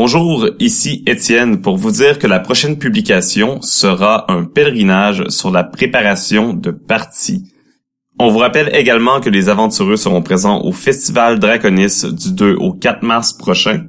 Bonjour, ici Étienne pour vous dire que la prochaine publication sera un pèlerinage sur la préparation de parties. On vous rappelle également que les aventureux seront présents au Festival Draconis du 2 au 4 mars prochain.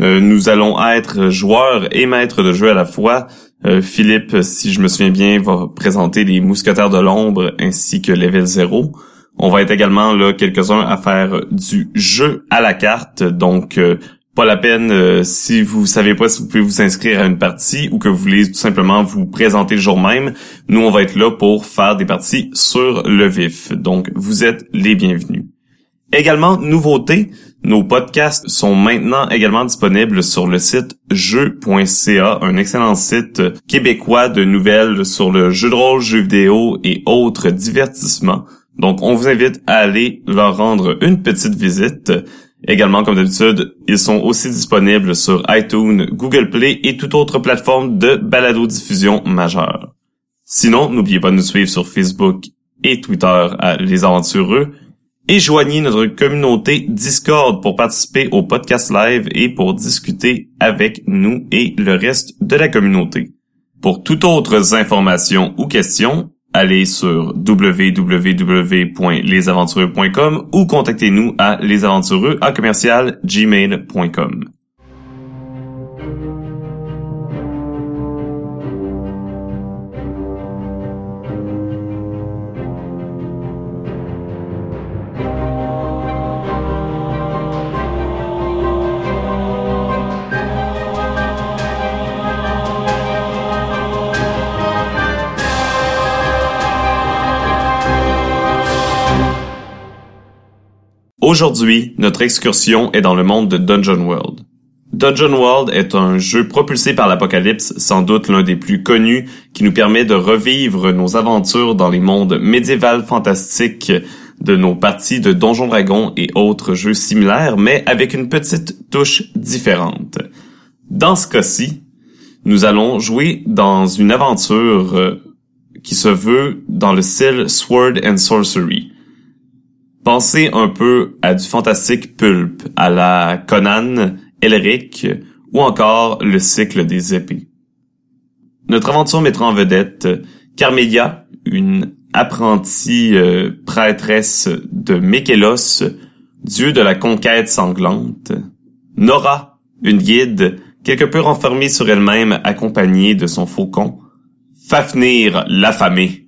Euh, nous allons être joueurs et maîtres de jeu à la fois. Euh, Philippe, si je me souviens bien, va présenter les Mousquetaires de l'Ombre ainsi que Level 0. On va être également là quelques-uns à faire du jeu à la carte, donc euh, pas la peine euh, si vous savez pas si vous pouvez vous inscrire à une partie ou que vous voulez tout simplement vous présenter le jour même. Nous, on va être là pour faire des parties sur le vif. Donc, vous êtes les bienvenus. Également, nouveauté, nos podcasts sont maintenant également disponibles sur le site jeu.ca, un excellent site québécois de nouvelles sur le jeu de rôle, jeux vidéo et autres divertissements. Donc, on vous invite à aller leur rendre une petite visite. Également, comme d'habitude, ils sont aussi disponibles sur iTunes, Google Play et toute autre plateforme de balado-diffusion majeure. Sinon, n'oubliez pas de nous suivre sur Facebook et Twitter à Les Aventureux et joignez notre communauté Discord pour participer au podcast live et pour discuter avec nous et le reste de la communauté. Pour toutes autres informations ou questions, allez sur www.lesaventureux.com ou contactez-nous à lesaventureux à commercial. Aujourd'hui, notre excursion est dans le monde de Dungeon World. Dungeon World est un jeu propulsé par l'Apocalypse, sans doute l'un des plus connus, qui nous permet de revivre nos aventures dans les mondes médiévals fantastiques de nos parties de Donjon Dragon et autres jeux similaires, mais avec une petite touche différente. Dans ce cas-ci, nous allons jouer dans une aventure euh, qui se veut dans le style Sword and Sorcery. Pensez un peu à du fantastique pulp, à la Conan, Elric ou encore le cycle des épées. Notre aventure mettra en vedette Carmelia, une apprentie euh, prêtresse de Mékélos, dieu de la conquête sanglante. Nora, une guide quelque peu renfermée sur elle-même accompagnée de son faucon. Fafnir, l'affamé,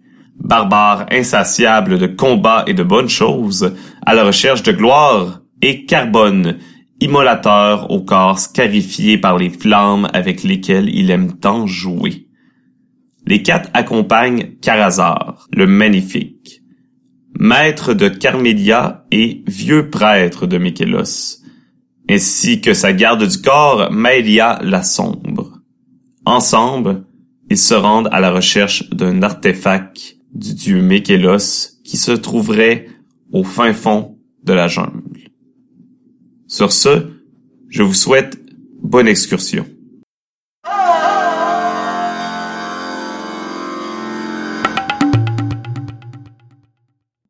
barbare insatiable de combats et de bonnes choses, à la recherche de gloire, et Carbone, immolateur au corps scarifié par les flammes avec lesquelles il aime tant jouer. Les quatre accompagnent Carazar, le magnifique, maître de Carmélia et vieux prêtre de Mikélos, ainsi que sa garde du corps, Maëlia la sombre. Ensemble, ils se rendent à la recherche d'un artefact du dieu Mékélos qui se trouverait au fin fond de la jungle. Sur ce, je vous souhaite bonne excursion.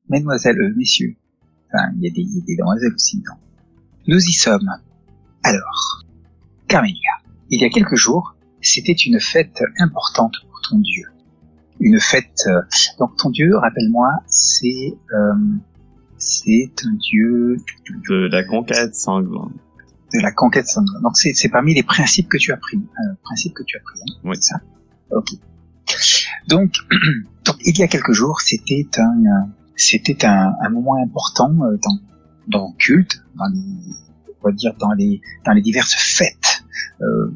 Mesdemoiselles, messieurs, enfin, il y, a des, y a des demoiselles aussi, non. Nous y sommes. Alors, Carmélia, il y a quelques jours, c'était une fête importante pour ton dieu une fête. Euh, donc ton dieu, rappelle-moi, c'est euh, c'est un dieu de la conquête sanglante. De la conquête sanglante. Donc c'est c'est parmi les principes que tu as pris, euh, principes que tu as pris. Hein, oui. Ça? Ok. Donc, donc il y a quelques jours, c'était un c'était un, un moment important euh, dans dans le culte, dans les, on va dire dans les dans les diverses fêtes. Euh,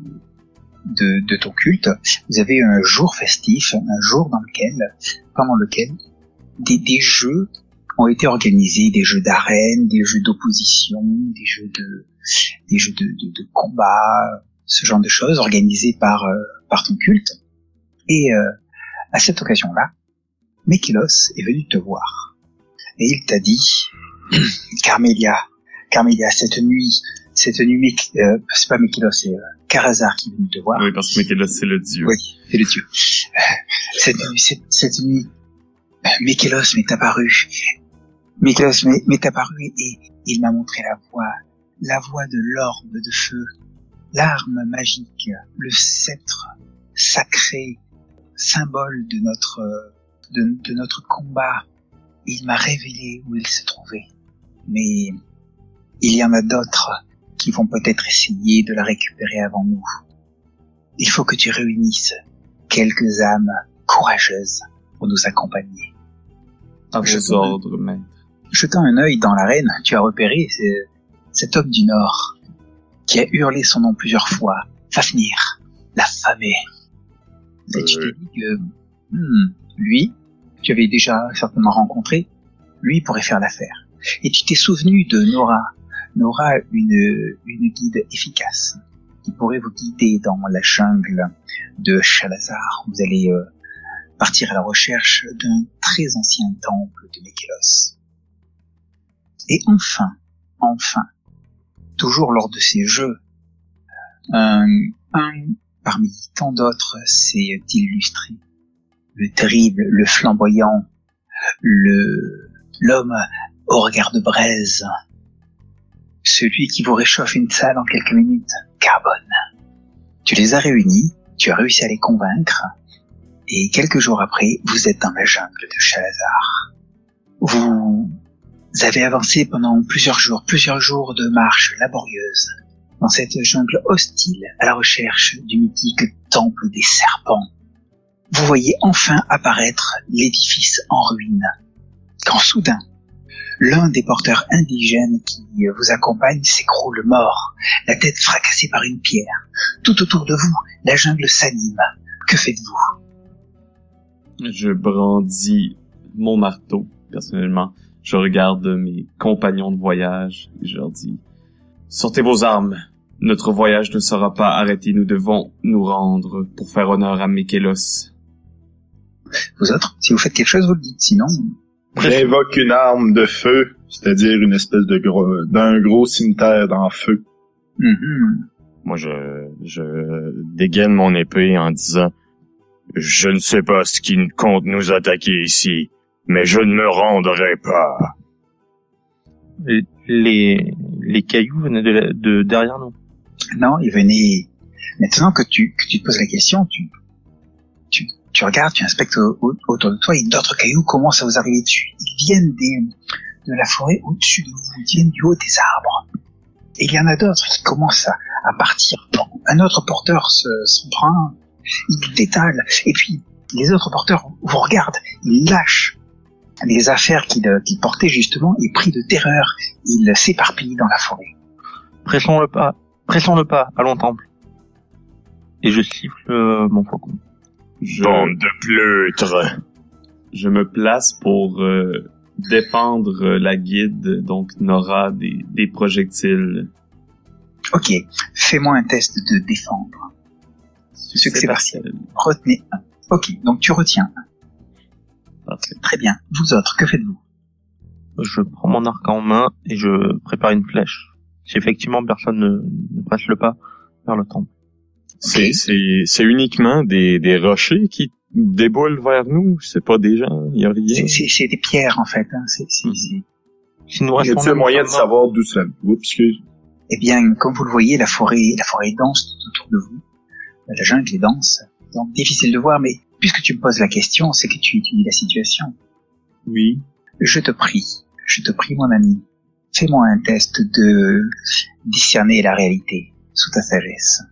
de, de, ton culte, vous avez un jour festif, un jour dans lequel, pendant lequel des, des jeux ont été organisés, des jeux d'arène, des jeux d'opposition, des jeux de, des jeux de, de, de, combat, ce genre de choses organisés par euh, par ton culte. Et euh, à cette occasion-là, Mekilos est venu te voir et il t'a dit, Carmélia, Carmélia, cette nuit, cette nuit, euh, c'est pas Mekilos, c'est euh, Karazar qui venu te voir. Oui, parce que Mekilos, c'est le dieu. Oui, c'est le dieu. Euh, cette nuit, cette, cette nuit, Mekilos m'est apparu. Mekilos m'est apparu et il m'a montré la voie, la voie de l'orbe de feu l'arme magique, le sceptre sacré, symbole de notre de, de notre combat. Il m'a révélé où il se trouvait. Mais il y en a d'autres qui vont peut-être essayer de la récupérer avant nous. Il faut que tu réunisses quelques âmes courageuses pour nous accompagner. Ordres. Jetant un œil dans l'arène, tu as repéré cet homme du Nord qui a hurlé son nom plusieurs fois. Fafnir, l'affamé. Et tu t'es dit que hmm, lui, tu avais déjà certainement rencontré, lui pourrait faire l'affaire. Et tu t'es souvenu de Nora, Nora, une, une guide efficace qui pourrait vous guider dans la jungle de Chalazar. Vous allez euh, partir à la recherche d'un très ancien temple de Mekelos. Et enfin, enfin, toujours lors de ces jeux, un, un parmi tant d'autres s'est illustré. Le terrible, le flamboyant, le l'homme au regard de braise, celui qui vous réchauffe une salle en quelques minutes, Carbone. Tu les as réunis, tu as réussi à les convaincre, et quelques jours après, vous êtes dans la jungle de Chalazar. Vous avez avancé pendant plusieurs jours, plusieurs jours de marche laborieuse, dans cette jungle hostile à la recherche du mythique temple des serpents. Vous voyez enfin apparaître l'édifice en ruine, quand soudain, l'un des porteurs indigènes qui vous accompagne s'écroule mort, la tête fracassée par une pierre. Tout autour de vous, la jungle s'anime. Que faites-vous? Je brandis mon marteau, personnellement. Je regarde mes compagnons de voyage et je leur dis Sortez vos armes. Notre voyage ne sera pas arrêté. Nous devons nous rendre pour faire honneur à Mikelos. Vous autres, si vous faites quelque chose, vous le dites. Sinon, J'invoque une arme de feu, c'est-à-dire une espèce de gros, d'un gros cimetière dans feu. Mhm. Moi, je, je dégaine mon épée en disant Je ne sais pas ce qui compte nous attaquer ici, mais je ne me rendrai pas. Les, les cailloux venaient de, la- de derrière nous. non, il venait. Maintenant que tu, que tu te poses la question, tu, tu, tu regardes, tu inspectes au- au- autour de toi et d'autres cailloux commencent à vous arriver dessus? Ils viennent des, de la forêt au-dessus de vous, ils viennent du haut des arbres. Et il y en a d'autres qui commencent à, partir. Un autre porteur se, s'en prend, un, il détale, et puis les autres porteurs vous regardent, ils lâchent les affaires qu'il qu'il portait justement, et pris de terreur, il s'éparpille dans la forêt. Pressons le pas, pressons le pas, allons temple. Et je siffle euh, mon faucon. Je, Bande de pleutres. je me place pour euh, défendre euh, la guide, donc Nora, des, des projectiles. Ok, fais-moi un test de défendre. Succès C'est partiel. Retenez un. Ok, donc tu retiens. Parfait. Très bien. Vous autres, que faites-vous? Je prends mon arc en main et je prépare une flèche. Si effectivement personne ne, ne presse le pas vers le temple. C'est, c'est, c'est uniquement des, des rochers qui déboulent vers nous? C'est pas des gens. Il y a rien? C'est- C'est c'est des pierres en fait. Hein. C'est- là, un moyen de savoir d'où ça... Oups, excuse. Eh bien, comme vous le voyez, la forêt, la forêt est dense tout autour de vous. La jungle est dense. Donc difficile de voir, mais puisque tu me poses la question, c'est que tu étudies la situation. Oui. Je te prie, je te prie mon ami, fais-moi un test de discerner la réalité sous ta sagesse.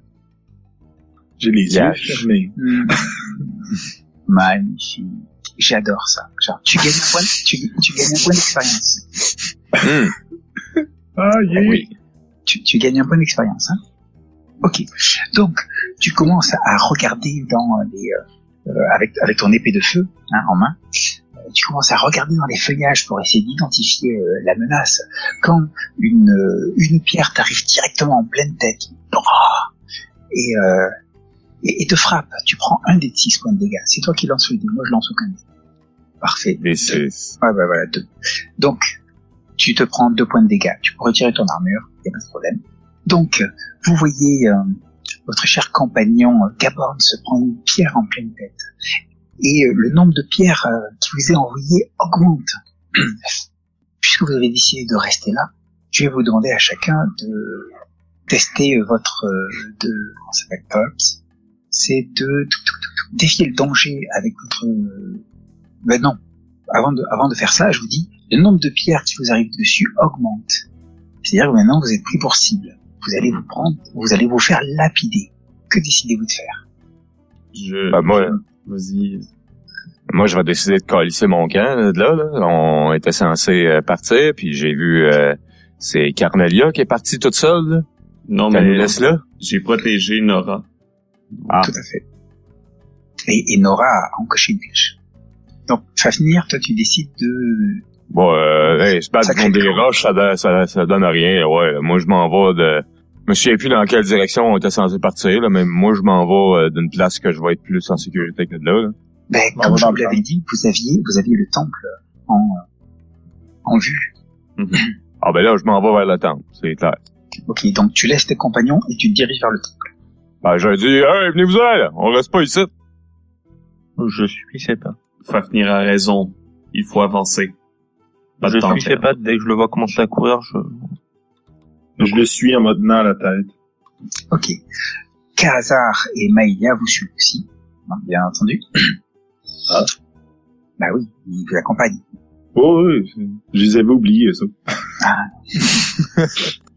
J'ai les yeux fermés. Magnifique. J'adore ça. Genre, tu gagnes un point, tu, tu gagnes un point d'expérience. Hum, Ah, yeah. oui. Tu, tu gagnes un point d'expérience, hein. Ok. Donc, tu commences à regarder dans les, euh, avec, avec ton épée de feu, hein, en main. Tu commences à regarder dans les feuillages pour essayer d'identifier euh, la menace. Quand une, euh, une pierre t'arrive directement en pleine tête, et, euh, et, et te frappe, tu prends un des six points de dégâts. C'est toi qui lances le dé. Moi, je lance aucun dé. Parfait. Et Ouais, ouais, voilà, deux. Donc, tu te prends deux points de dégâts. Tu peux retirer ton armure, y a pas de problème. Donc, vous voyez euh, votre cher compagnon euh, Gaborn se prendre une pierre en pleine tête. Et euh, le nombre de pierres euh, qui vous est envoyé augmente. Puisque vous avez décidé de rester là, je vais vous demander à chacun de tester euh, votre euh, de comment ça s'appelle Pulse, c'est de tout, tout, tout, tout, défier le danger avec votre. euh, Ben non. Avant de avant de faire ça, je vous dis, le nombre de pierres qui vous arrivent dessus augmente. C'est-à-dire que maintenant vous êtes pris pour cible. Vous allez vous prendre, vous allez vous faire lapider. Que décidez-vous de faire? Je... Ben, moi, Vas-y. moi, je vais décider de calisser mon camp là, de là, là. On était censé euh, partir, puis j'ai vu euh, c'est Carmelia qui est partie toute seule. Là. Non, mais laisse là. j'ai protégé Nora. Ah. Tout à fait. Et, et Nora a encoché une flèche. Donc, Fafnir, toi tu décides de Bon, euh, hey, se battre contre des roches, ça, donne- ça, ça donne rien. Ouais, moi je m'en vais de. Je me souviens plus dans quelle direction on était censé partir, là, mais moi je m'en vais euh, d'une place que je vais être plus en sécurité que de là. là. Ben, comme je vous l'avais dit, vous aviez, vous aviez le temple en, en vue. Ah ben là, je m'en vais vers le temple, c'est clair. Ok, donc tu laisses tes compagnons et tu te diriges vers le temple. Ben, j'ai dit, hey, venez-vous là, on reste pas ici. Je suis ses pas. Fafnir a raison. Il faut avancer. Pas Je suis pas. Dès que je le vois commencer à courir, je... Je le suis en me tenant la tête. Ok. Kazar et Maïlia vous suivent aussi, bien entendu. Ah. Bah oui, ils vous accompagnent. Oh, oui, je les avais oubliés, ça. Hmm,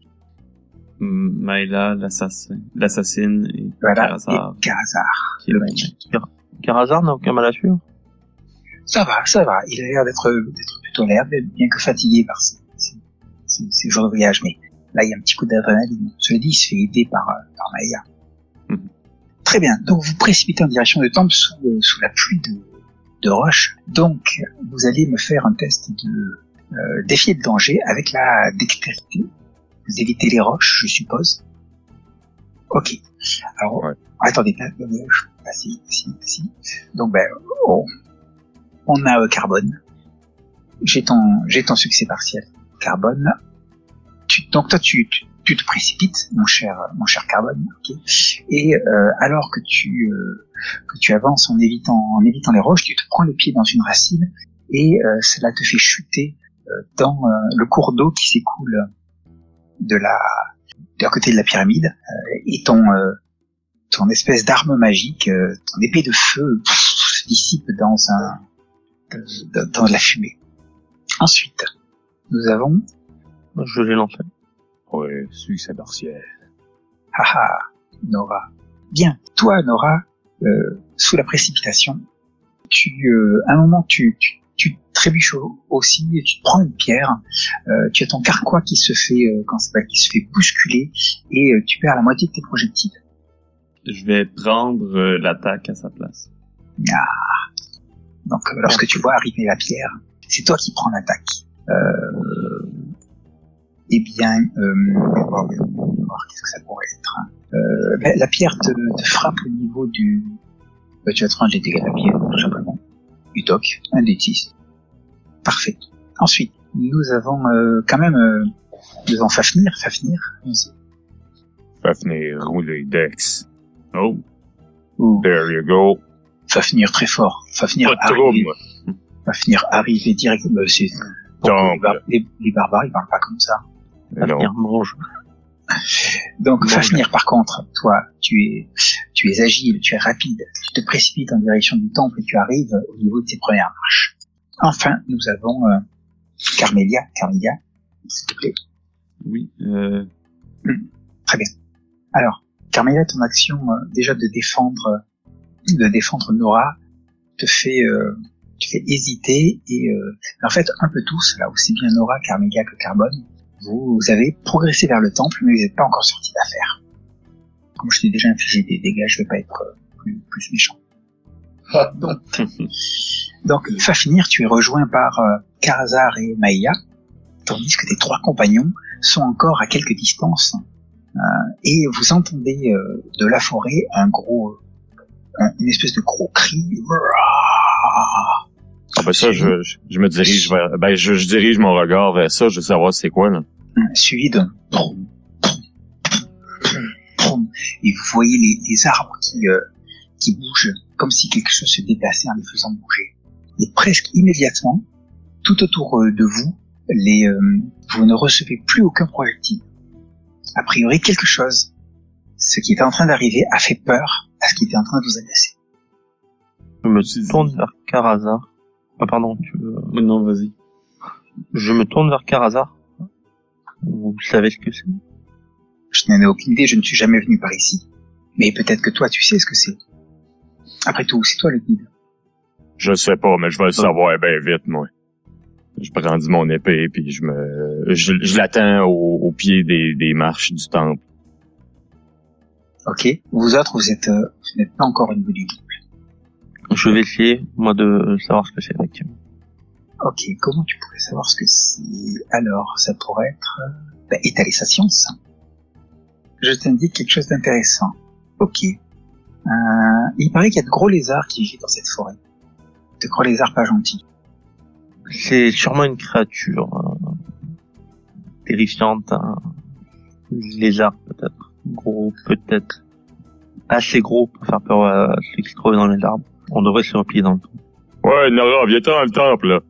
Maïla, l'assassin, l'assassine et Voilà, Karazar, qui est n'a aucun mal à suivre. Ça va, ça va. Il a l'air d'être d'être plutôt l'air, bien que fatigué par ces jours de voyage. Mais là, il y a un petit coup d'adrénaline. Cela dit, il se fait aider par, euh, par Maïa. Mhm. Très bien. Donc, vous précipitez en direction du temple sous, euh, sous la pluie de, de roches. Donc, vous allez me faire un test de euh, défier le danger avec la dextérité. Vous évitez les roches, je suppose. Ok. Alors, Ouais. attendez, je- vas-y, vas-y, vas-y. Donc, ben, on, on a euh, Carbone. J'ai ton, j'ai ton succès partiel. Carbone. Tu, donc toi, tu, tu, tu te précipites, mon cher, mon cher Carbone. ok Et euh, alors que tu, euh, que tu avances en évitant, en évitant les roches, tu te prends les pieds dans une racine et euh, cela te fait chuter euh, dans euh, le cours d'eau qui s'écoule de la, à côté de la pyramide euh, et ton, euh, ton espèce d'arme magique, euh, ton épée de feu pff, se dissipe dans un, dans, dans la fumée. Ensuite, nous avons, Je l'ai lancé. Ouais, succès partiel. haha, Nora. Bien, toi, Nora, euh, sous la précipitation, tu, euh, à un moment, tu, tu, au- aussi, et tu te prends une pierre, euh, tu as ton carquois qui se fait, euh, ça s'appelle, qui se fait bousculer, et euh, tu perds la moitié de tes projectiles. Je vais prendre euh, l'attaque à sa place. Donc, euh, lorsque tu vois arriver la pierre, c'est toi qui prends l'attaque. Euh, eh bien, euh, on va voir, qu'est-ce que ça pourrait être. hein. Euh, la, la pierre te, te frappe au niveau du... bah, tu vas te prendre les dégâts de la pierre, tout simplement. Du toc, un des 6. Parfait. Ensuite, nous avons euh, quand même... Euh, nous avons Fafnir, Fafnir, Fafnir, rouler Dex? Oh, ou There you go. Fafnir très fort. Fafnir arrive. Fafnir arrive directement. bah, c'est- les, bar- les- les barbares, ils parlent pas comme ça. Venir mange. Donc, Fafnir, par contre, toi, tu es, tu es agile, tu es rapide, tu te précipites en direction du temple et tu arrives au niveau de tes premières marches. Enfin, nous avons euh, Carmelia, Carmelia, s'il te plaît. oui. Euh, Alors, Carmelia, ton action euh, déjà de défendre, euh, de défendre Nora te fait, euh, te fait hésiter et euh, en fait un peu tous, là aussi bien Nora, Carmelia que Carbone, vous, vous avez progressé vers le temple, mais vous n'êtes pas encore sorti d'affaire. Comme je t'ai déjà infligé des dégâts, je vais pas être euh, plus, plus méchant. Donc, donc, Fafnir, tu es rejoint par euh, Karazar et Maïa, tandis que tes trois compagnons sont encore à quelque distance euh, et vous entendez euh, de la forêt un gros, un- une espèce de gros cri. Ah ben ça, je, je, je me dirige vers... Ben, je, je dirige mon regard vers ça, je veux savoir c'est quoi, là. suivi d'un et vous voyez les, les arbres qui, euh, qui bougent comme si quelque chose se déplaçait en les faisant bouger. Et presque immédiatement, tout autour euh, de vous, les, euh, vous ne recevez plus aucun projectile. A priori, quelque chose, ce qui était en train d'arriver, a fait peur à ce qui était en train de vous agresser. Je me tourne vers Karazar. Ah pardon, tu veux... Oh, Non, vas-y. Je me tourne vers Karazar. Vous savez ce que c'est? Je n'en ai aucune idée, je ne suis jamais venu par ici. Mais peut-être que toi, tu sais ce que c'est. Après tout, c'est toi le guide. Je sais pas, mais je vais le savoir bien vite, moi. Je prends mon épée, puis je me... Je, je l'attends au, au pied des, des marches du temple. Ok. Vous autres, vous êtes, euh, vous n'êtes pas encore au niveau du. Je vais essayer, moi, de savoir ce que c'est, effectivement. Ok. Comment tu pourrais savoir ce que c'est? Alors, ça pourrait être euh, bah, étaler sa science. Je t'indique quelque chose d'intéressant. Ok. Euh, il paraît qu'il y a de gros lézards qui vivent dans cette forêt. De lézards pas gentils. C'est sûrement une créature euh, terrifiante, un lézard peut-être, gros peut-être, assez gros pour faire peur à ceux qui se trouvent dans les arbres. On devrait se replier dans le trou. Ouais, Nora, viens-t'en dans le temple, là.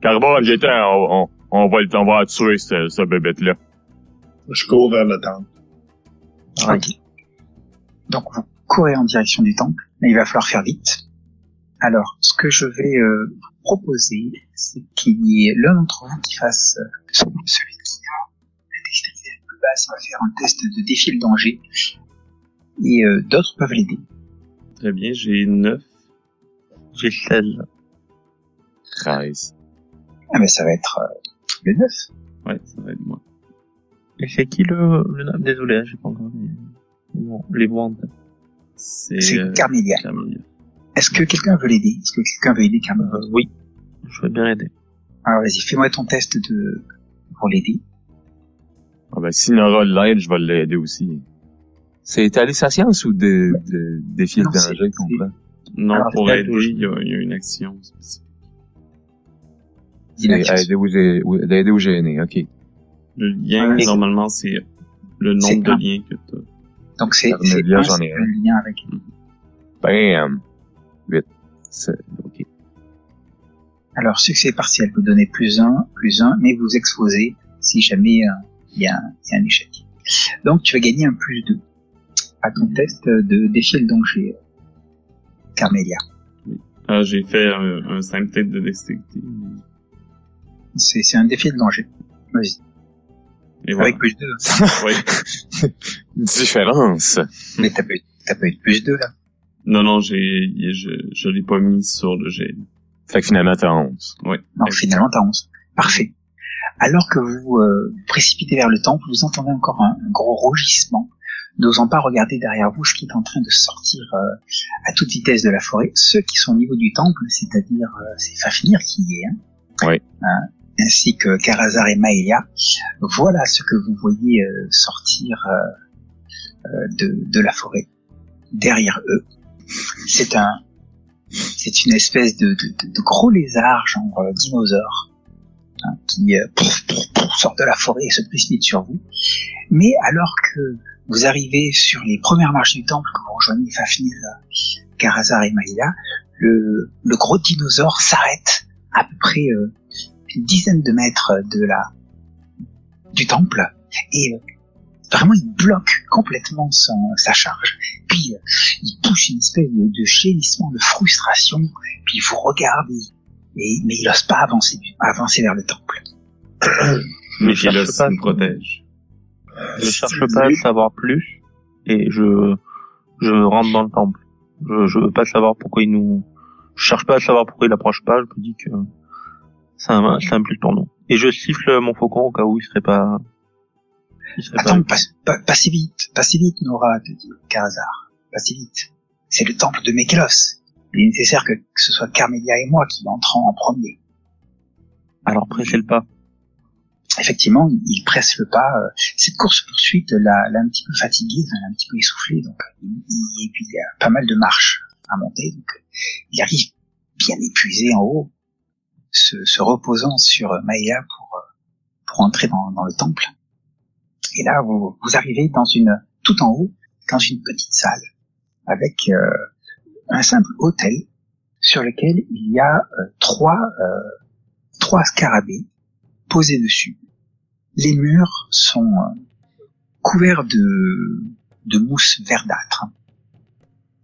Carbone, viens-t'en, on, on, on va, le- on va tuer ce, ce bébête-là. Je cours vers le temple. Ouais. Ok. Donc vous courez en direction du temple, mais il va falloir faire vite. Alors, ce que je vais euh, vous proposer, c'est qu'il y ait l'un d'entre vous qui fasse euh, celui qui a la dextérité la plus basse va faire un test de défi le danger, et euh, d'autres peuvent l'aider. Très bien, j'ai 9. J'ai 16. 13. Ah ben ça va être euh, le 9. Ouais, ça va être moi. Et c'est qui le, le nom Désolé, hein, j'ai pas encore les, bon, les voix en tête. C'est C'est euh, Carmélia. Carmélia. Est-ce que quelqu'un veut l'aider? Est-ce que quelqu'un veut aider Carmélia Euh, oui, je vais bien aider. Alors vas-y, fais-moi ton test de pour l'aider. Ah ben, si Nora l'aide, je vais l'aider aussi. C'est étaler sa science ou de, de défier Non, le danger qu'on prend? Non, Alors, pour aider, il y, a, il y a une action spécifique. Aider ou, gê- ou- d'aider ou gêner, ok. Le lien, Ouais. normalement, c'est le nombre de liens que tu Donc c'est c'est un, lien avec. Bam! Vite. C'est, ok. Alors succès partiel, vous donnez plus un, plus un, mais vous exposez si jamais euh, il y, a un- il y a un échec. Donc tu vas gagner un plus 2 à ton test de défier le danger, Carmélia. Ah, j'ai fait un, un simple tête de dextérité. C'est c'est un défi de danger. Vas-y. Et voilà. Avec plus 2. Ouais. Différence. Mais t'as pas, eu- t'as pas eu de plus 2 là. Non, non, j'ai, je, je l'ai pas mis sur le jet. Fait que finalement, t'as 11. Ouais. Non, finalement t'as 11. Parfait. Alors que vous euh, vous précipitez vers le temple, vous entendez encore un, un gros rugissement, n'osant pas regarder derrière vous ce qui est en train de sortir euh, à toute vitesse de la forêt. Ceux qui sont au niveau du temple, c'est-à-dire euh, c'est Fafnir qui y est, hein, Oui. Hein, ainsi que Karazar et Maëlia. Voilà ce que vous voyez euh, sortir euh, euh, de, de la forêt derrière eux. C'est un, c'est une espèce de, gros lézard, genre euh, dinosaure, hein, qui euh, sort de la forêt et se précipite sur vous. Mais alors que vous arrivez sur les premières marches du temple, que vous rejoignez Fafnir, euh, Karazar et Maïla, le, gros dinosaure s'arrête à peu près euh, une dizaine de mètres de la du temple et vraiment il bloque complètement son, sa charge. Puis euh, il pousse une espèce de, de gémissement de frustration, puis il vous regarde, et, et- mais il n'ose pas avancer, avancer vers le temple. Mais Je cherche pas. me protège. Je cherche pas à savoir plus et je je rentre dans le temple. Je je veux pas savoir pourquoi il nous je cherche pas à savoir pourquoi il approche pas, je me dis que c'est un c'est un plus pour nous. Et je siffle mon faucon au cas où il serait pas il Attends, pas passez vite, passez vite, Nora, te dit Karazar. Passez vite. C'est le temple de Mekelos. Il est nécessaire que, que ce soit Carmelia et moi qui entrons en premier. alors pressez le pas. Effectivement, il presse le pas. euh, Cette course-poursuite l'a l'a un petit peu fatigué, l'a un petit peu essoufflé, donc il, il- et puis il y a pas mal de marches à monter, donc euh, il arrive bien épuisé en haut, se, se reposant sur euh, Maïla pour, euh, pour entrer dans, dans le temple. Et là, vous, vous arrivez dans une tout en haut, dans une petite salle, avec euh, un simple hôtel sur lequel il y a euh, trois euh, trois scarabées posés dessus. Les murs sont euh, couverts de, de mousse verdâtre.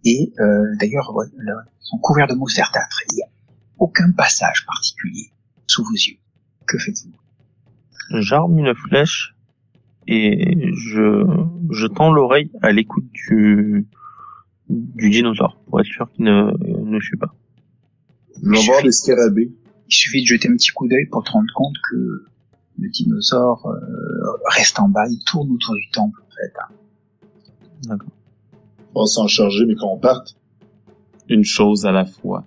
Et euh, d'ailleurs, ouais, sont couverts de mousse verdâtre. Il n'y a aucun passage particulier sous vos yeux. Que faites-vous? J'arme une flèche et je, je tends l'oreille à l'écoute du, du dinosaure pour être sûr qu'il ne, ne fuit pas. Je vais voir des scarabées. Il suffit de jeter un petit coup d'œil pour te rendre compte que le dinosaure euh, reste en bas, il tourne autour du temple en fait. hein. On va s'en charger, mais qu'on parte. Une chose à la fois.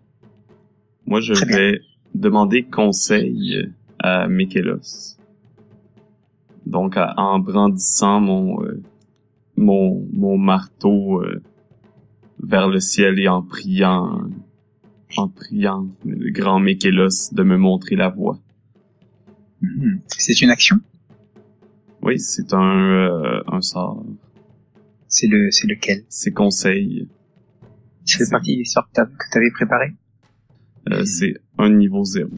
Moi, je Très bien. vais demander conseil à Mikelos. Donc, en brandissant mon, euh, mon, mon marteau euh, vers le ciel et en priant, en priant le grand Mikelos de me montrer la voie. Mhm. C'est une action? Oui, c'est un, euh, un sort. C'est le, c'est lequel? C'est conseil. Ça fait partie des sorts que tu avais préparées Euh, c'est un niveau zéro.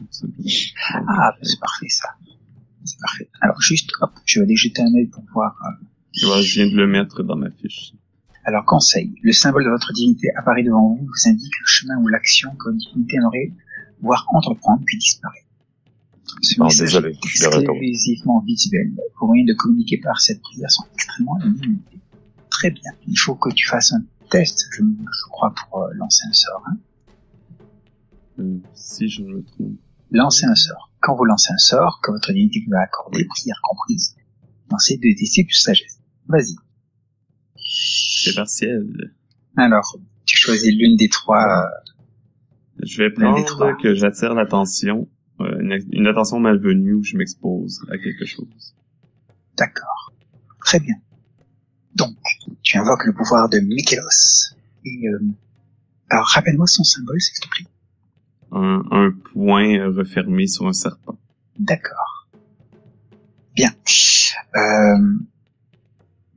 Ah, c'est parfait ça. C'est parfait. Alors juste, hop, je vais aller jeter un œil pour voir. euh, je viens de le mettre dans ma fiche. Alors conseil, le symbole de votre divinité apparaît devant vous, vous indique le chemin ou l'action que votre divinité aimerait voir entreprendre puis disparaît. Ce Non, message désolé, est exclusivement visuel. Vos moyens de communiquer par cette prière sont extrêmement limités. Très bien. Il faut que tu fasses un test, je, je crois, pour euh, lancer un sort. Hein. Euh, si je me trompe. Lancez un sort. Quand vous lancez un sort, que votre divinité vous a accordé, prière comprise, lancez deux DC plus sagesse. Vas-y. C'est partiel. Alors, tu choisis l'une des trois. euh, Je vais prendre trois. que j'attire l'attention, euh, une, une attention malvenue où je m'expose à quelque chose. D'accord. Très bien. Donc, tu invoques le pouvoir de Mikelos. Et, euh, alors, rappelle-moi son symbole, s'il te plaît. Un, un point refermé sur un serpent. D'accord. Bien. Euh,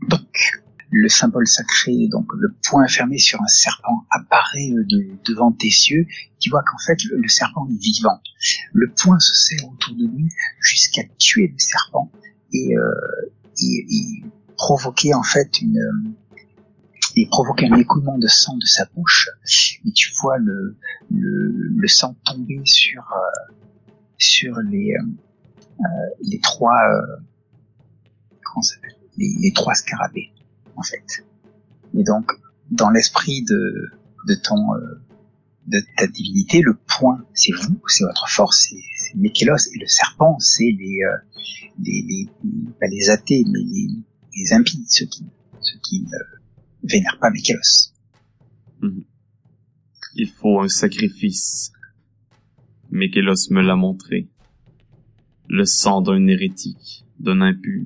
donc, le symbole sacré, donc le point fermé sur un serpent apparaît euh, de- devant tes yeux. Tu vois qu'en fait, le, le serpent est vivant. Le point se serre autour de lui jusqu'à tuer le serpent et, euh, et, et provoquer en fait une euh, et provoquer un écoulement de sang de sa bouche. Et tu vois le, le, le sang tomber sur euh, sur les euh, les trois euh, comment ça s'appelle? Les, trois scarabées en fait et donc dans l'esprit de de ton euh, de ta divinité le point c'est vous c'est votre force c'est Mikélos et le serpent c'est les euh, les les, pas les athées mais les, les impies ceux qui ceux qui ne vénèrent pas Mikélos Il faut un sacrifice. Mikelos me l'a montré. Le sang d'un hérétique, d'un impur.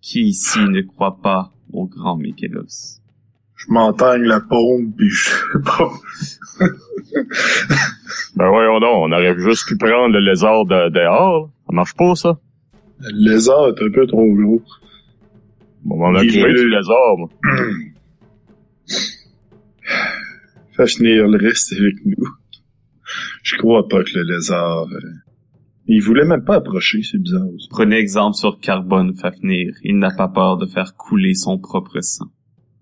Qui ici ne croit pas au grand Mikelos? Je m'entagne la paume, puis je sais pas. Ben voyons donc, on aurait juste pu prendre le lézard de, dehors. Ça marche pas, ça? Le lézard est un peu trop gros. Bon, on a Il créé veut- du lézard, moi. Le reste avec nous. Je crois pas que le lézard... euh, Il voulait même pas approcher, c'est bizarre aussi. Prenez exemple sur Carbone Fafnir. Il n'a pas peur de faire couler son propre sang.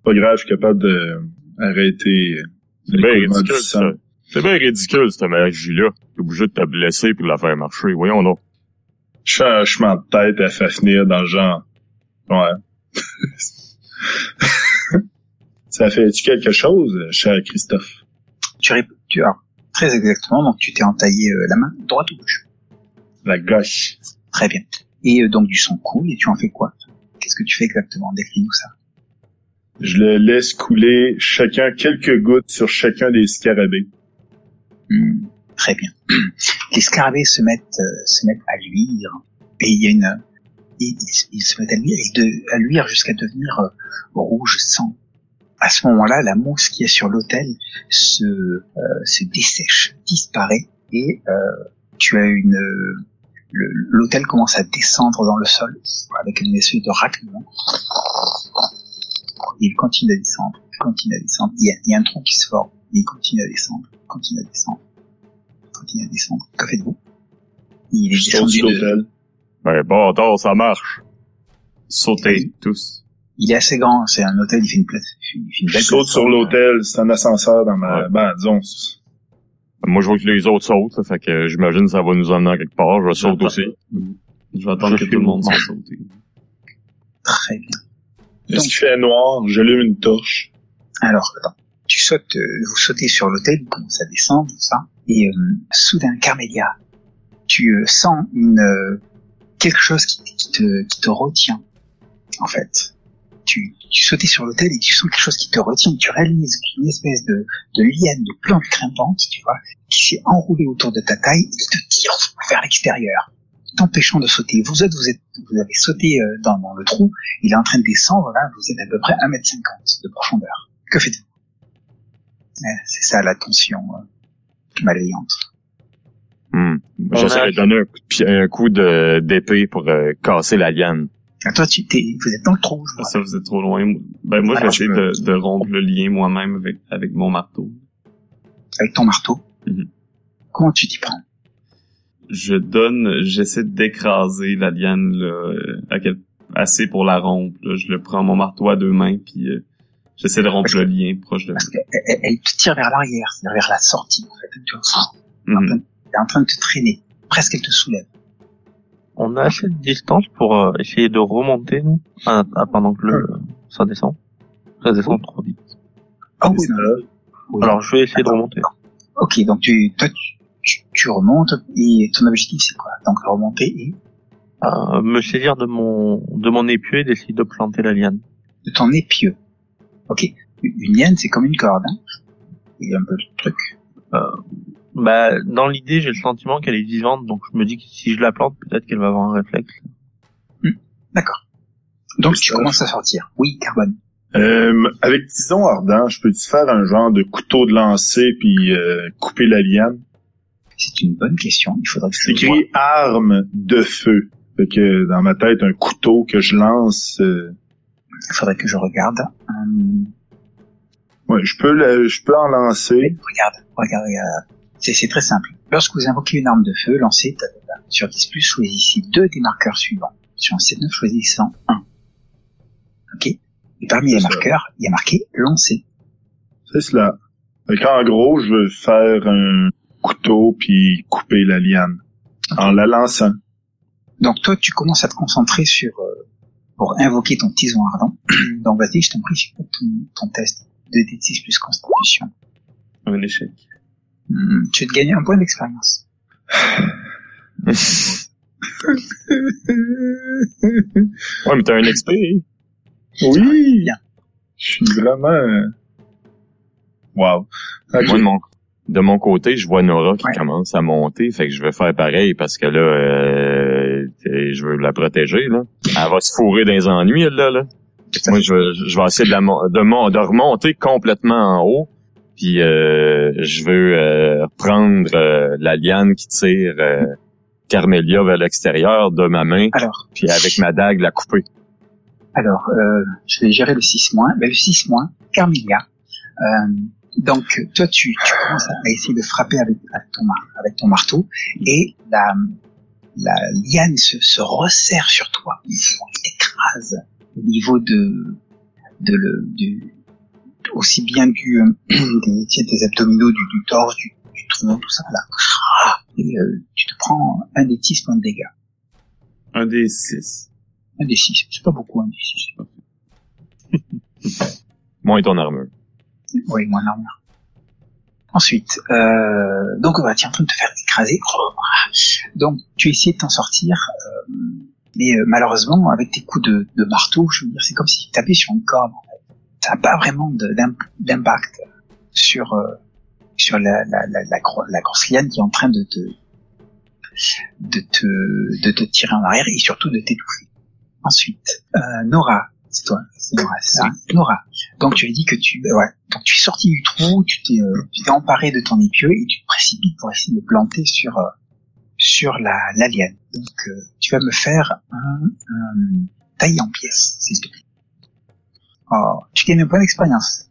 Pas grave, je suis capable de arrêter euh, C'est bien ridicule, ça. C'est bien ridicule, cette magie-là. T'es obligé de te blesser pour la faire marcher. Voyons donc. Je fais un chemin de tête à Fafnir dans le genre. Ouais. Ça fait-tu quelque chose, cher Christophe? tu, tu très exactement donc tu t'es entaillé euh, la main droite ou gauche La gauche. Très bien. Et euh, donc du sang coule et tu en fais quoi? Qu'est-ce que tu fais exactement? Décris-nous ça. Je le laisse couler chacun quelques gouttes sur chacun des scarabées. Hmm, très bien. Les scarabées se mettent euh, se mettent à luire et il y a une ils, se mettent à luire, et de, à luire jusqu'à devenir euh, rouge sang. À ce moment-là, la mousse qui est sur l'autel se euh, se dessèche, disparaît et euh, tu as une euh, l'autel commence à descendre dans le sol avec une espèce de raclement. Il continue à descendre, il continue à descendre. Il y a, il y a un tronc qui se forme, il continue à descendre, il continue à descendre, il continue à descendre. Que faites-vous? Il est descendu de... l'autel. Ben, bâtard, ça marche. Sautez tous. Il est assez grand, c'est un hôtel, il fait une place, il fait une Je saute sur l'hôtel, c'est un ascenseur dans ma... Ouais. Ben, disons, Moi, je vois que les autres sautent, là, fait que j'imagine que ça va nous emmener à quelque part. Je vais sauter aussi. Je vais attendre Je que tout le monde soit sauté. Très bien. Est-ce qu'il fait noir? J'allume une torche. Alors, attends. tu sautes, euh, vous sautez sur l'hôtel, vous commencez à descendre, tout ça, et euh, soudain, Carmélia, tu euh, sens une euh, quelque chose qui, qui te, qui te retient, en fait. Tu, tu sautais sur l'hôtel et tu sens quelque chose qui te retient, tu réalises qu'une espèce de, de liane, de plante grimpante, tu vois, qui s'est enroulée autour de ta taille et te tire vers l'extérieur, t'empêchant de sauter. Vous êtes, vous êtes, vous avez sauté euh, dans, dans le trou, il est en train de descendre, là, vous êtes à peu près 1m50 de profondeur. Que faites-vous? C'est ça la tension euh, malveillante. Hmm. On J'essaie a- de donner un coup, d'épée pour euh, casser la liane. Ah, toi, tu t'es, vous êtes dans le trou, je vois. Ça, vous êtes trop loin. Ben, moi, je vais Alors, essayer je peux- de, de rompre le lien moi-même avec, avec mon marteau. avec ton marteau? Mhm. Comment tu t'y prends? Je donne, j'essaie d'écraser la liane, là, à quel, assez pour la rompre, là. Je le prends mon marteau à deux mains, puis euh, j'essaie de rompre le lien proche de Parce qu'elle elle- elle te tire vers l'arrière, vers la sortie, en fait. Tu vois, elle est en train de te traîner. Presque elle te soulève. On a assez de distance pour euh, essayer de remonter, nous, à- à- pendant que le, ça descend. Ça descend trop vite. Ah oui, oui. Alors, je vais essayer de remonter. Ok, donc tu, toi, tu, tu, tu remontes et ton objectif c'est quoi? Donc remonter et Euh, me saisir de mon, de mon épieu et d'essayer de planter la liane. de ton épieu. Ok, une liane c'est comme une corde. Hein? Il y a un peu le truc. Bah, dans l'idée, j'ai le sentiment qu'elle est vivante, donc je me dis que si je la plante, peut-être qu'elle va avoir un réflexe. D'accord. Donc tu commences à sortir. Oui, carbone. Euh, avec tison ardent, je peux-tu faire un genre de couteau de lancer puis euh, couper la liane? C'est une bonne question. Il faudrait que C'est écrit arme de feu. Fait que dans ma tête, un couteau que je lance, euh, Il faudrait que je regarde. Hum, ouais, je peux le- je peux en lancer. regarde, regarde, regarde. C'est, c'est très simple. Lorsque vous invoquez une arme de feu, lancez ta- ta- ta- sur 10+, choisissez deux des marqueurs suivants. Sur un 7-9, choisissez un. Ok? Et parmi les marqueurs, il y a marqué lancer. C'est cela. Fait qu'en gros, je veux faire un couteau puis couper la liane. En la lançant. Donc toi, tu commences à te concentrer sur euh, pour invoquer ton tison ardent. Donc vas-y, je t'en prie, ton, ton test de D6 plus constitution. Un échec. Hum, tu vas te gagner un point d'expérience. Ouais, mais t'as un XP. Oui! Bien. Je suis vraiment... euh, Wow. Ok. Moi, de mon, de mon côté, je vois Nora qui Ouais. commence à monter, fait que je vais faire pareil parce que là, euh, t'sais, je veux la protéger, là. Elle va se fourrer dans les ennuis, elle, là, là. Moi, je vais, je vais essayer de, la, de, de remonter complètement en haut, puis euh, je veux euh, prendre euh, la liane qui tire euh, Carmelia vers l'extérieur de ma main, Alors, puis avec ma dague la couper. Alors, euh, je vais gérer le 6 moins. Ben, le 6 moins, Carmilia. Euh, donc, toi, tu, tu commences à essayer de frapper avec, avec ton, mar- avec ton marteau et la, la liane se, se resserre sur toi. Il t'écrase au niveau de, de le, du, aussi bien du, euh, des, des abdominaux, du, du torse, du, du tronc, tout ça là. Et euh, tu te prends un des 6 points de dégâts. Un des six. Un des 6. C'est pas beaucoup, un des 6. Moi et ton armure. Oui, moins l'armure. Ensuite, euh, donc bah, tu es en train de te faire écraser. Donc tu essaies de t'en sortir, euh, mais euh, malheureusement avec tes coups de, de marteau, je veux dire, c'est comme si tu tapais sur une corde. Ça n'a pas vraiment d'impact sur euh, sur la la, la, la, la grosse liane qui est en train de te de te de te tirer en arrière et surtout de t'étouffer. Ensuite, euh, Nora, c'est toi, c'est Nora, c'est ça. Nora. Donc tu as dit que tu ouais, donc tu es sorti du trou, tu t'es euh, tu t'es emparé de ton épieu et tu te précipites pour essayer de planter sur euh, sur la la liane. Donc euh, tu vas me faire un, un taille en pièces, s'il te plaît. Tu gagnes un point d'expérience.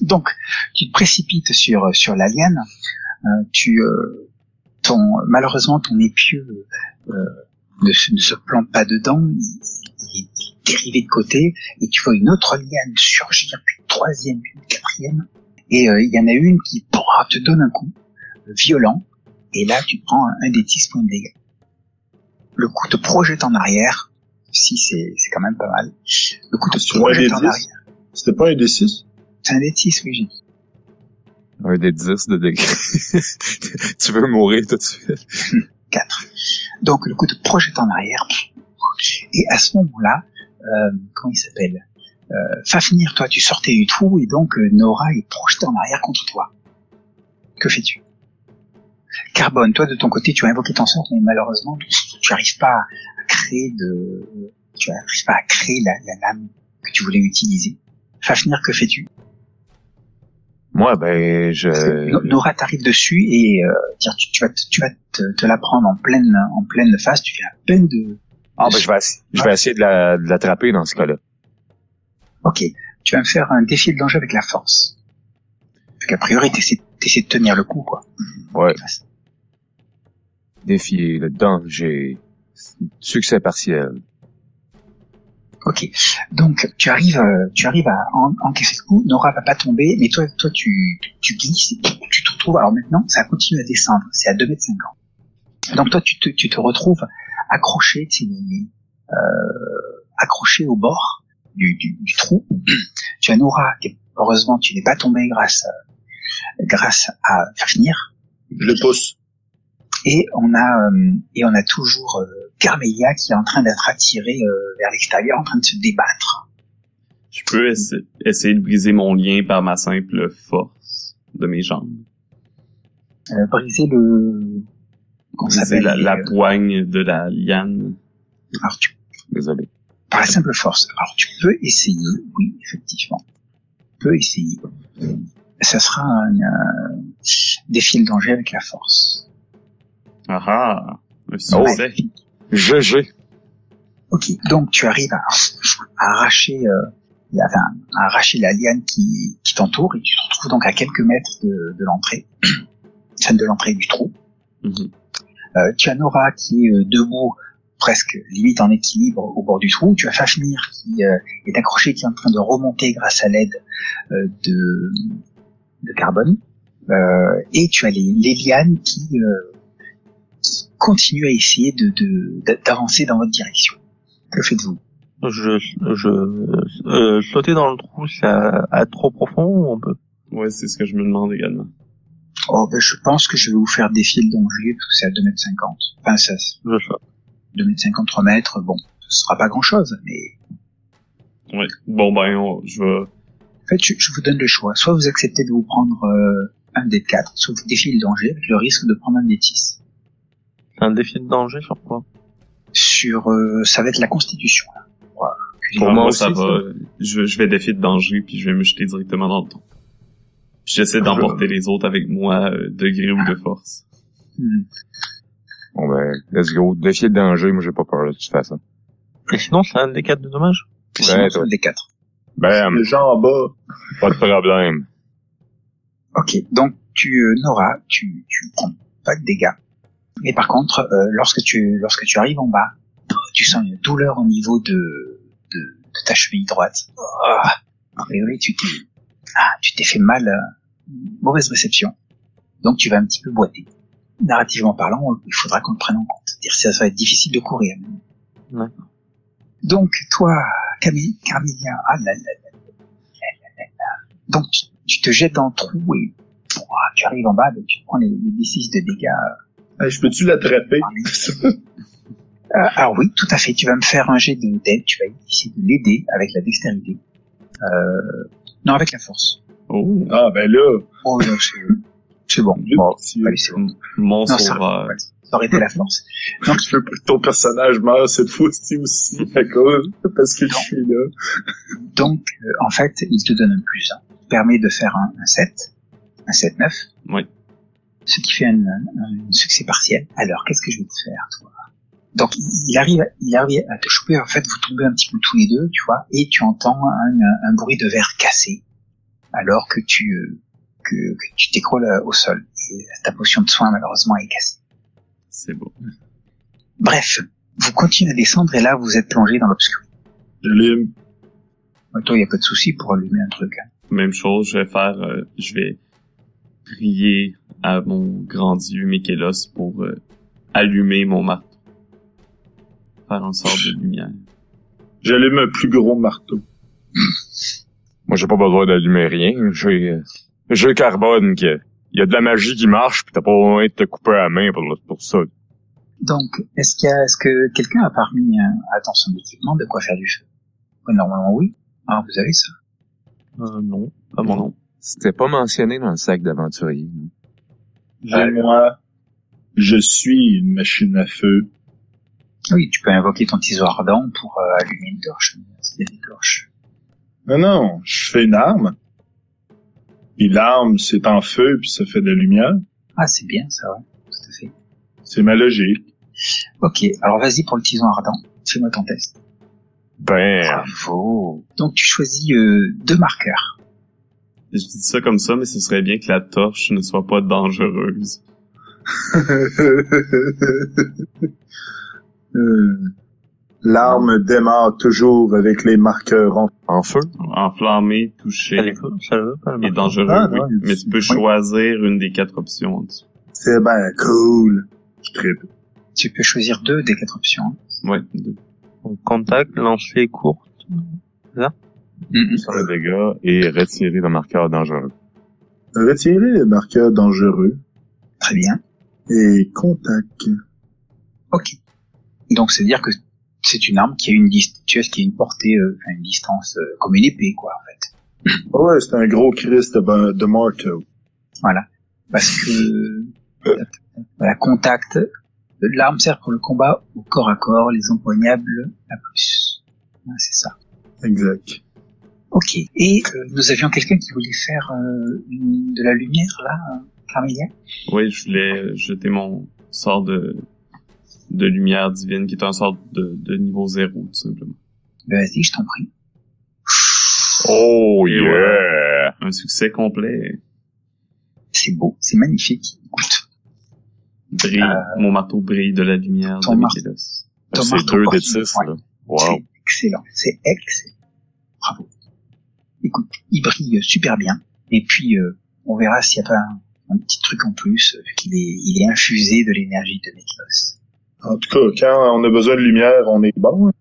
Donc tu te précipites sur sur la liane, euh, tu euh, ton malheureusement ton épieu euh, ne se, ne se plante pas dedans, il, est dérivé de côté, et tu vois une autre liane surgir, puis une troisième, puis une quatrième, et euh, il y en a une qui pouah, te donne un coup violent, et là tu prends un, un des 10 points de dégâts. Le coup te projette en arrière, si c'est c'est quand même pas mal. Le coup te C'est un projette des en 10? arrière. C'était pas un des 6? C'est un des 10, oui, j'ai dit. Un des 10 de degré. tu veux mourir tout de suite. 4. Donc le coup te projette en arrière. Et à ce moment-là, euh, comment il s'appelle? Euh, Fafnir, toi tu sortais du trou et donc euh, Nora est projetée en arrière contre toi. Que fais-tu? Carbone, toi de ton côté tu as invoqué ton sort mais malheureusement tu n'arrives pas à créer de... Tu n'arrives pas à créer la, la lame que tu voulais utiliser. Fafnir, que fais-tu? Moi, ben, je... No- Nora t'arrive dessus et euh, dire, tu, tu vas, te, tu vas te, te la prendre en pleine, en pleine face. Tu viens à peine de. Ah, ben, je vais, je vais essayer de la- de l'attraper dans ce cas-là. Ok, tu vas me faire un défi de danger avec la force. Parce qu'a priori, t'essaies, t'essaies de tenir le coup, quoi. Ouais. Défier le danger. Succès partiel. Ok, donc tu arrives, euh, tu arrives à en- encaisser le coup. Nora va pas tomber, mais toi, toi, tu, tu glisses, tu te retrouves. Alors maintenant, ça continue à descendre. C'est à 2 mètres 50. Donc toi, tu te, tu te retrouves accroché, tu sais, les- euh, accroché au bord du, du, du trou. tu as Nora. qui- Heureusement, tu n'es pas tombé grâce, à- grâce à Fafnir. Le pousse. Et on a euh, et on a toujours euh, Carmelia qui est en train d'être attirée euh, vers l'extérieur, en train de se débattre. Je peux essa- essayer de briser mon lien par ma simple force de mes jambes. Euh, briser le Briser la, la euh, poigne de la liane. alors tu, Désolé. par la simple force. Alors tu peux essayer, oui effectivement, tu peux essayer. Ça sera un euh, défi de danger avec la force. Ah ah! Un Oh. succès. Magnifique. GG. Ok, donc tu arrives à, à arracher, euh, la- enfin, à arracher la liane qui, qui t'entoure et tu te retrouves donc à quelques mètres de, de l'entrée, scène de l'entrée du trou. Mhm. Euh, tu as Nora qui est euh, debout, presque limite en équilibre au bord du trou. Tu as Fafnir qui euh, est accroché, qui est en train de remonter grâce à l'aide euh, de, de carbone. Euh, et tu as les, les lianes qui, qui continuent à essayer de de- d'avancer dans votre direction. Que faites-vous? Je, je, euh, sauter dans le trou, c'est à, à trop profond ou on peut? Ouais, c'est ce que je me demande également. Oh, ben, je pense que je vais vous faire défier le danger, parce que c'est à 2 mètres 50. Enfin, ça, Je saute. 2 mètres 50, 3 mètres, bon, ce sera pas grand chose, mais Ouais. Bon ben, on- je vais. En fait, je, je vous donne le choix. Soit vous acceptez de vous prendre euh, un dé de 4, soit vous défiez le danger avec le risque de prendre un dé de 6. C'est un défi de danger sur quoi Sur, euh, ça va être la constitution. Là. Pour, moi, aussi, ça va. Je, je vais défier de danger, puis je vais me jeter directement dans le ton. J'essaie d'emporter les autres avec moi, euh, de gré ou de force. Hmm. Bon, ben, let's go. Défier le danger, moi, j'ai pas peur de toute façon. Et sinon, c'est un des quatre de dommage Sinon, c'est un dé 4. Bam. Les gens en bas. Pas de problème. Ok, donc tu, euh, Nora, tu, tu prends pas de dégâts. Mais par contre, euh, lorsque tu lorsque tu arrives en bas, tu sens une douleur au niveau de de, de ta cheville droite. Ah, a priori, tu t'es ah, tu t'es fait mal, euh, mauvaise réception. Donc tu vas un petit peu boiter. Narrativement parlant, il faudra qu'on le prenne en compte. C'est-à-dire que ça va être difficile de courir. D'accord. Donc toi, Camille, Carmilia, ah là là là là là là. Donc tu, tu te jettes dans le trou et ouah, tu arrives en bas, ben, tu prends les, les D6 de dégâts. Hey, je peux-tu l'attraper? Euh, alors oui, tout à fait. Tu vas me faire un jet de d'aide. Tu vas essayer de l'aider avec la dextérité. Euh, non, avec la force. Oh! ah, ben là, Oh non, c'est bon. le Bon, petit- allez, c'est bon. Mon Non, ça, sauveur. ouais, ça aurait été la force. je veux pas que ton personnage meure cette fois-ci aussi, à cause, parce que je suis là. Donc, euh, en fait, il te donne un plus 1. Il te permet de faire un, un 7, un 7-9. Oui. Ce qui fait un, un- un succès partiel. Alors, qu'est-ce que je vais te faire, toi? Donc, il arrive, il arrive à te choper. En fait, vous tombez un petit peu tous les deux, tu vois, et tu entends un, un bruit de verre cassé, alors que tu euh, que, que tu t'écroules euh, au sol. Et ta potion de soin, malheureusement, est cassée. C'est beau. Bref, vous continuez à descendre et là vous êtes plongé dans l'obscurité. J'allume. Toi, il y a pas de souci pour allumer un truc. hein. Même chose, je vais faire, euh, je vais prier à mon grand dieu Mikélos pour euh, allumer mon marteau. Faire en sorte de lumière. J'allume un plus gros marteau. Moi, j'ai pas besoin d'allumer rien. J'ai, j'ai carbone que, il y a de la magie qui marche pis t'as pas besoin de te couper la main pour, pour ça. Donc, est-ce qu'il y a, est-ce que quelqu'un a parmi euh, a dans son équipement de quoi faire du feu Normalement, oui. Ah, vous avez ça. Euh, non, pas moi. Non. C'était pas mentionné dans le sac d'aventurier. J'ai moi, je suis une machine à feu. Oui, tu peux invoquer ton ciseau ardent pour euh, allumer une torche. Non, non, je fais une arme. Puis l'arme, c'est en feu, puis ça fait de la lumière. Ah, c'est bien ça, ouais. Tout à fait. C'est ma logique. Ok, alors vas-y pour le tison ardent. Fais-moi ton test. Ben, Bravo. Donc tu choisis euh, deux marqueurs. Je dis ça comme ça, mais ce serait bien que la torche ne soit pas dangereuse. Euh, L'arme démarre toujours avec les marqueurs en... en feu? Enflammé, touché Ça, les- ça le veut pas, le et dangereux. Ah, oui. non, il- Mais tu peux choisir une des quatre options en dessous. C'est ben cool. Je tripe. Tu peux choisir deux des quatre options. Ouais, deux. Contact, lancer courte. Mhm. Sur le dégât et retirer le marqueur dangereux. Retirer les marqueurs dangereux Très bien. et contact. Ok. Donc c'est à dire que c'est une arme qui a une dis- tu vois, qui a une portée, euh, enfin, une distance euh, comme une épée, quoi, en fait. Ouais, c'est un gros Christ de, de marteau. Voilà. Parce que voilà, contact. L'arme sert pour le combat au corps à corps, les empoignables à plus. Ouais, c'est ça. Exact. Ok. Et euh, nous avions quelqu'un qui voulait faire euh, une- de la lumière là, euh, Carmélia. Oui, je voulais jeter mon sort de, de lumière divine, qui est un sort de, de niveau zéro, tout simplement. Ben, Vas-y, je t'en prie. Oh Et yeah! Un succès complet. C'est beau, c'est magnifique. Écoute, Brille, Euh, mon marteau brille de la lumière ton de mar- Mikélos. ton C'est deux des six, ouais. là. Wow. C'est excellent, c'est excellent. Bravo. Écoute, il brille super bien. Et puis, euh, on verra s'il n'y a pas un, un petit truc en plus, euh, vu qu'il est, il est infusé de l'énergie de Neklos. En tout cas, quand on a besoin de lumière, on est bon. hein.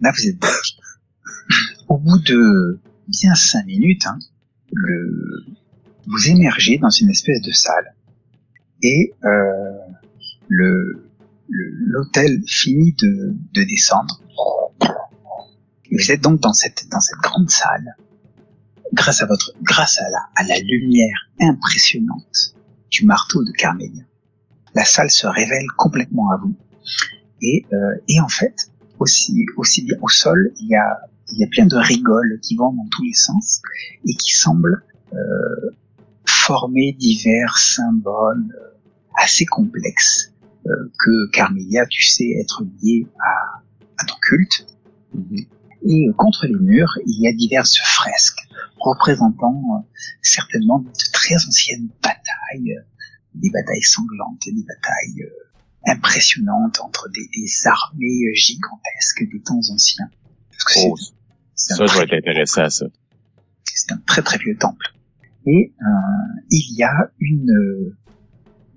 Là, vous êtes Au bout de bien cinq minutes, hein, le, vous émergez dans une espèce de salle. Et euh, le- l'hôtel finit de, de descendre. Vous êtes donc dans cette dans cette grande salle, grâce à votre grâce à la à la lumière impressionnante du marteau de Carmélia. La salle se révèle complètement à vous. Et euh, et en fait, aussi aussi bien au sol, il y a il y a plein de rigoles qui vont dans tous les sens et qui semblent euh, former divers symboles euh, assez complexes euh, que Carmelia, tu sais, être lié à, à ton culte. Mhm. Et contre les murs, il y a diverses fresques représentant euh, certainement de très anciennes batailles, euh, des batailles sanglantes, des batailles euh, impressionnantes entre des, des armées gigantesques des temps anciens. Parce que Oh, ça, je vais être intéressé à ça. c'est un très très vieux temple. Et euh, il y a une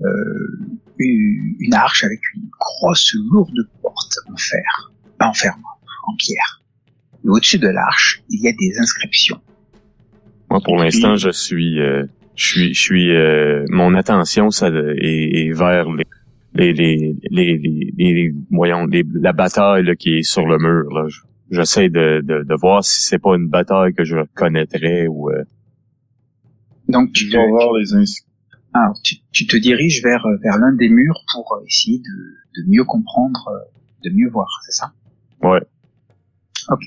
euh, une une arche avec une grosse lourde porte en fer, pas en fer, en pierre. Et au-dessus de l'arche, il y a des inscriptions. Moi, pour l'instant, je suis, euh, je suis, je suis, euh, mon attention, ça est, est vers les, les, les, les, les, les- voyons, les- la bataille là, qui est sur le mur. Là. Je- J'essaie de, de, de voir si c'est pas une bataille que je connaîtrais ou. euh, Donc tu vais voir les ins- alors, tu, tu te diriges vers vers l'un des murs pour essayer de, de mieux comprendre, euh, de mieux voir, c'est ça? Ouais. Ok.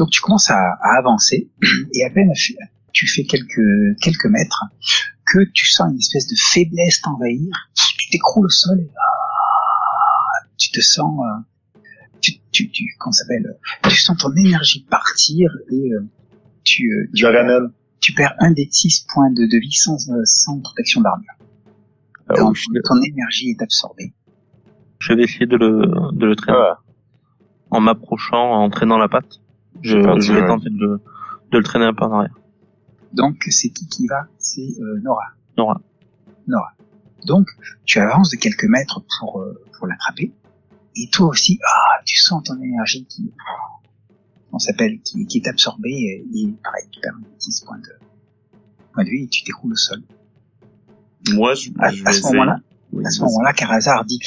Donc tu commences à, à avancer et à peine tu- tu fais quelques quelques mètres que tu sens une espèce de faiblesse t'envahir. Tu t'écroules au sol et ah, tu te sens euh, tu tu tu comment ça s'appelle Tu sens ton énergie partir et euh, tu euh, tu, ramène. tu perds un des six points de, de vie sans sans protection d'armure. Ton, shit. ton énergie est absorbée. Je vais essayer de le, de le traîner. Ah, En m'approchant, en traînant la patte. Je, vais ouais. tenter de le, de le traîner un peu en arrière. Donc c'est qui qui va? C'est euh, Nora. Nora. Nora. Donc tu avances de quelques mètres pour euh, pour l'attraper. Et toi aussi, ah, tu sens ton énergie qui, on s'appelle, qui, qui est absorbée et, et pareil, tu perds un petit point de point de vie et tu t'écroules au sol. Moi, je, À, je à ce moment-là, Oui, à ce moment-là, Karazar dit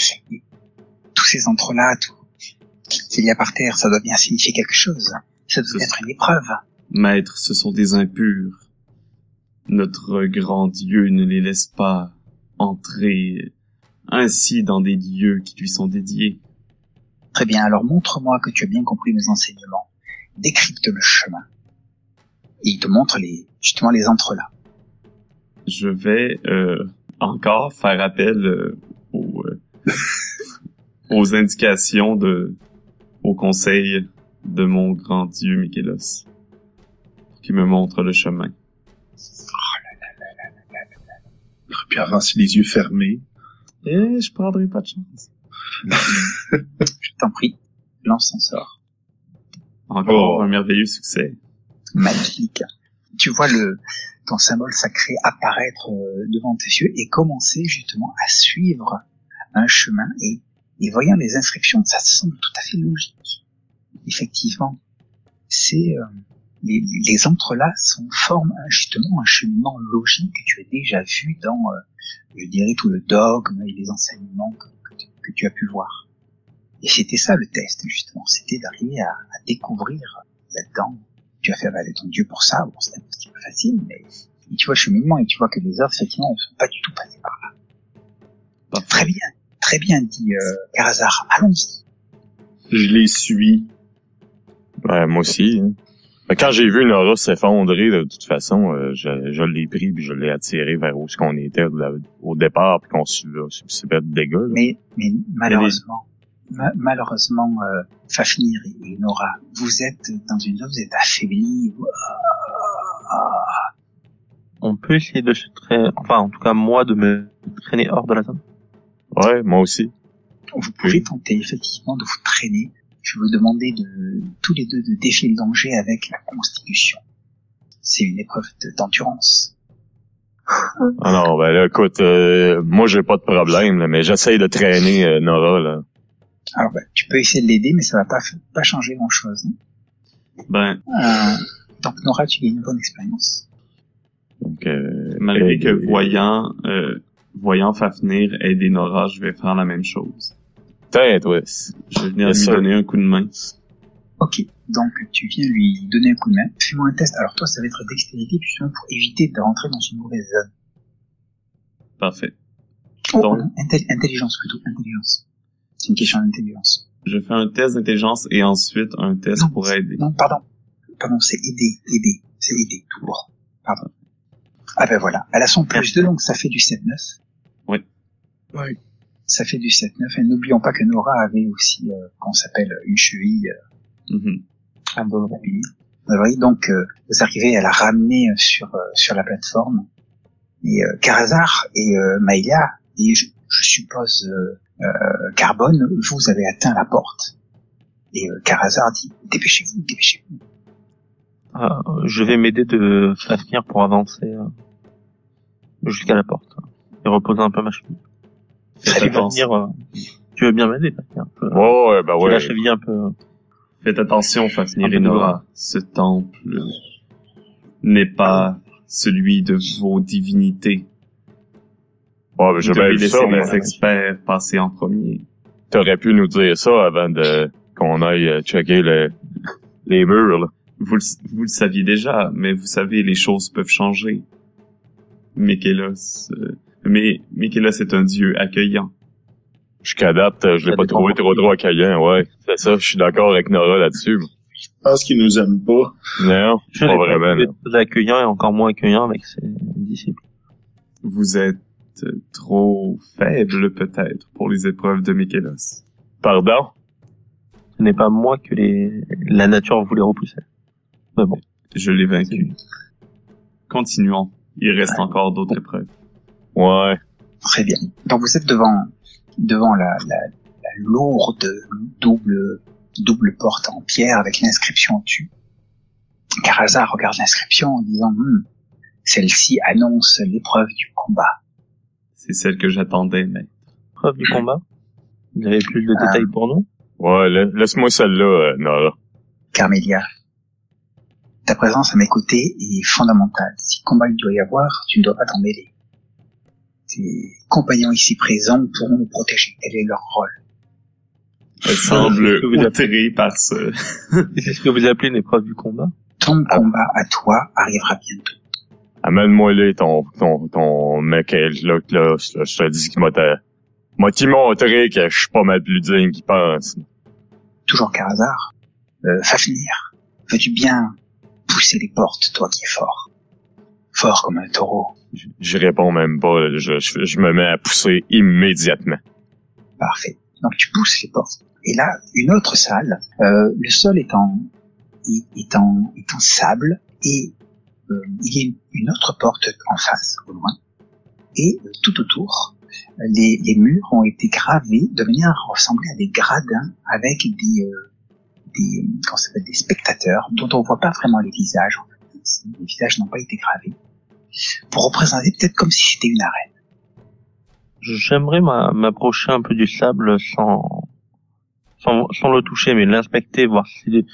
tous ces entrelacs, tout qu'il y a par terre, ça doit bien signifier quelque chose. Ça doit C'est- être une épreuve. Maître, ce sont des impurs. Notre grand Dieu ne les laisse pas entrer ainsi dans des lieux qui lui sont dédiés. Très bien, alors montre-moi que tu as bien compris mes enseignements. Décrypte le chemin. Et il te montre les, justement les entrelacs. Je vais euh, encore faire appel euh, aux, euh, aux indications de, au conseil de mon grand Dieu Mikélos, qui me montre le chemin. Puis avancer les yeux fermés. Eh, je prendrai pas de chance. Je t'en prie, lance ton sort. Encore Oh. un merveilleux succès. Magnifique. Tu vois le, ton symbole sacré apparaître euh, devant tes yeux et commencer justement à suivre un chemin et, et voyant les inscriptions, ça semble tout à fait logique. Effectivement, c'est euh, les, les entrelacs sont forment justement un cheminement logique que tu as déjà vu dans, euh, je dirais, tout le dogme et les enseignements que, que tu- que tu as pu voir. Et c'était ça le test, justement, c'était d'arriver à, à découvrir là-dedans. Tu as fait avaler ton dieu pour ça, bon, c'était un petit peu facile, mais et tu vois le cheminement et tu vois que les œuvres, effectivement, ne sont pas du tout passées par là. Parfait. Très bien, très bien dit euh, Karazar. Allons-y. Je les suis. Ouais, moi aussi. hein. Mais Quand j'ai vu Nora s'effondrer, de toute façon, euh, je, je l'ai pris puis je l'ai attiré vers où ce qu'on était la- au départ puis qu'on subit subissait de dégâts. là. Mais, mais malheureusement, ma- malheureusement, euh, Fafnir et, et Nora, vous êtes dans une zone, vous êtes affaiblis. vous- Ah, On peut essayer de se traîner, enfin, en tout cas, moi, de me traîner hors de la zone. Ouais, moi aussi. Vous pouvez tenter effectivement de vous traîner. Je vais vous demander de tous les deux de défier le danger avec la constitution. C'est une épreuve de- d'endurance. Ah non, ben là, écoute, euh, moi j'ai pas de problème, là, mais j'essaye de traîner euh, Nora là. Alors, bah, tu peux essayer de l'aider, mais ça va pas, pas changer grand-chose. hein. Ben, Euh, donc, Nora, tu gagnes une bonne expérience. Donc, euh, malgré que voyant, euh, voyant Fafnir aider Nora, je vais faire la même chose. Ouais. Je vais venir lui donner un coup de main. Ok, donc tu viens lui donner un coup de main. Fais-moi un test. Alors toi, ça va être dextérité justement pour éviter de rentrer dans une mauvaise zone. Parfait. Oh, Donc- non, intel- intelligence plutôt, intelligence. C'est une question d'intelligence. Je fais un test d'intelligence et ensuite un test Non, pour aider. Non, pardon. Pardon, c'est aider, aider. C'est aider, tout court. Pardon. Ah ben voilà, elle a son plus 2, donc ça fait du 7-9. Oui. Oui. Ça fait du 7-9. Et n'oublions pas que Nora avait aussi, euh, qu'on s'appelle une cheville euh, Mhm. Un peu. Oui. Vous voyez, donc euh, vous arrivez à la ramener euh, sur euh, sur la plateforme. Et euh, Karazar et euh, Maïla, et je, je suppose Carbone, vous avez atteint la porte. Et euh, Karazar dit dépêchez-vous, dépêchez-vous. Euh, je vais m'aider de Fafnir pour avancer euh, jusqu'à la porte et reposer un peu ma cheville. Fafnir, euh, tu veux bien m'aider, ouais, ouais. la cheville un peu. Faites attention, Fafnir Un peu et de Nora. Ce temple n'est pas celui de vos divinités. Ouais, ben, Vous j'ai bien vu ça, mais les experts passer en premier. t'aurais pu nous dire ça avant de qu'on aille euh, checker le, les murs, là. Vous le, vous le saviez déjà, mais vous savez, les choses peuvent changer. Mikélos, euh, mais Mikélos est un dieu accueillant. Jusqu'à date, je l'ai pas trouvé trop trop accueillant, ouais. C'est ça, je suis d'accord avec Nora là-dessus. Je pense qu'ils nous aiment pas. Non, Je pas vraiment. très accueillant et encore moins accueillant avec ses disciples. Vous êtes trop faible, peut-être, pour les épreuves de Mikélos. Pardon? Ce n'est pas moi que les la nature voulait repousser. Mais bon, Je l'ai vaincu. Continuons. Il reste encore d'autres épreuves. Ouais. Très bien. Donc vous êtes devant devant la, la, la lourde double double porte en pierre avec l'inscription dessus. Karazar regarde l'inscription en disant Hum, celle-ci annonce l'épreuve du combat. C'est celle que j'attendais, mais... Preuve du combat. Vous avez plus de Ah. détails pour nous? Ouais, la- laisse-moi celle-là, euh, Nora. Carmélia, ta présence à mes côtés est fondamentale. Si combat il doit y avoir, tu ne dois pas t'en mêler. Tes compagnons ici présents pourront nous protéger. Quel est leur rôle? Elle semble que vous outrée par ce... C'est ce que vous appelez une épreuve du combat? Ton Ah. combat à toi arrivera bientôt. Amène-moi là ton, ton, ton mec, là, là, là, je te dis qu'il m'a te- m'a montré que je suis pas mal plus digne qu'il pense. Toujours Karazar. Euh, Fafnir, veux-tu bien pousser les portes, toi qui es fort? Fort comme un taureau. Je réponds même pas, là, je, je, je me mets à pousser immédiatement. Parfait. Donc tu pousses les portes. Et là, une autre salle. euh, le sol est en, est, en, est en sable et euh, il y a une, autre porte en face, au loin. Et euh, tout autour, les, les murs ont été gravés de manière à ressembler à des gradins avec des, euh, des, comment ça des spectateurs dont on voit pas vraiment les visages. Les visages n'ont pas été gravés pour représenter peut-être comme si c'était une arène. J'aimerais m'a- m'approcher un peu du sable sans, sans, sans le toucher, mais l'inspecter, voir s'il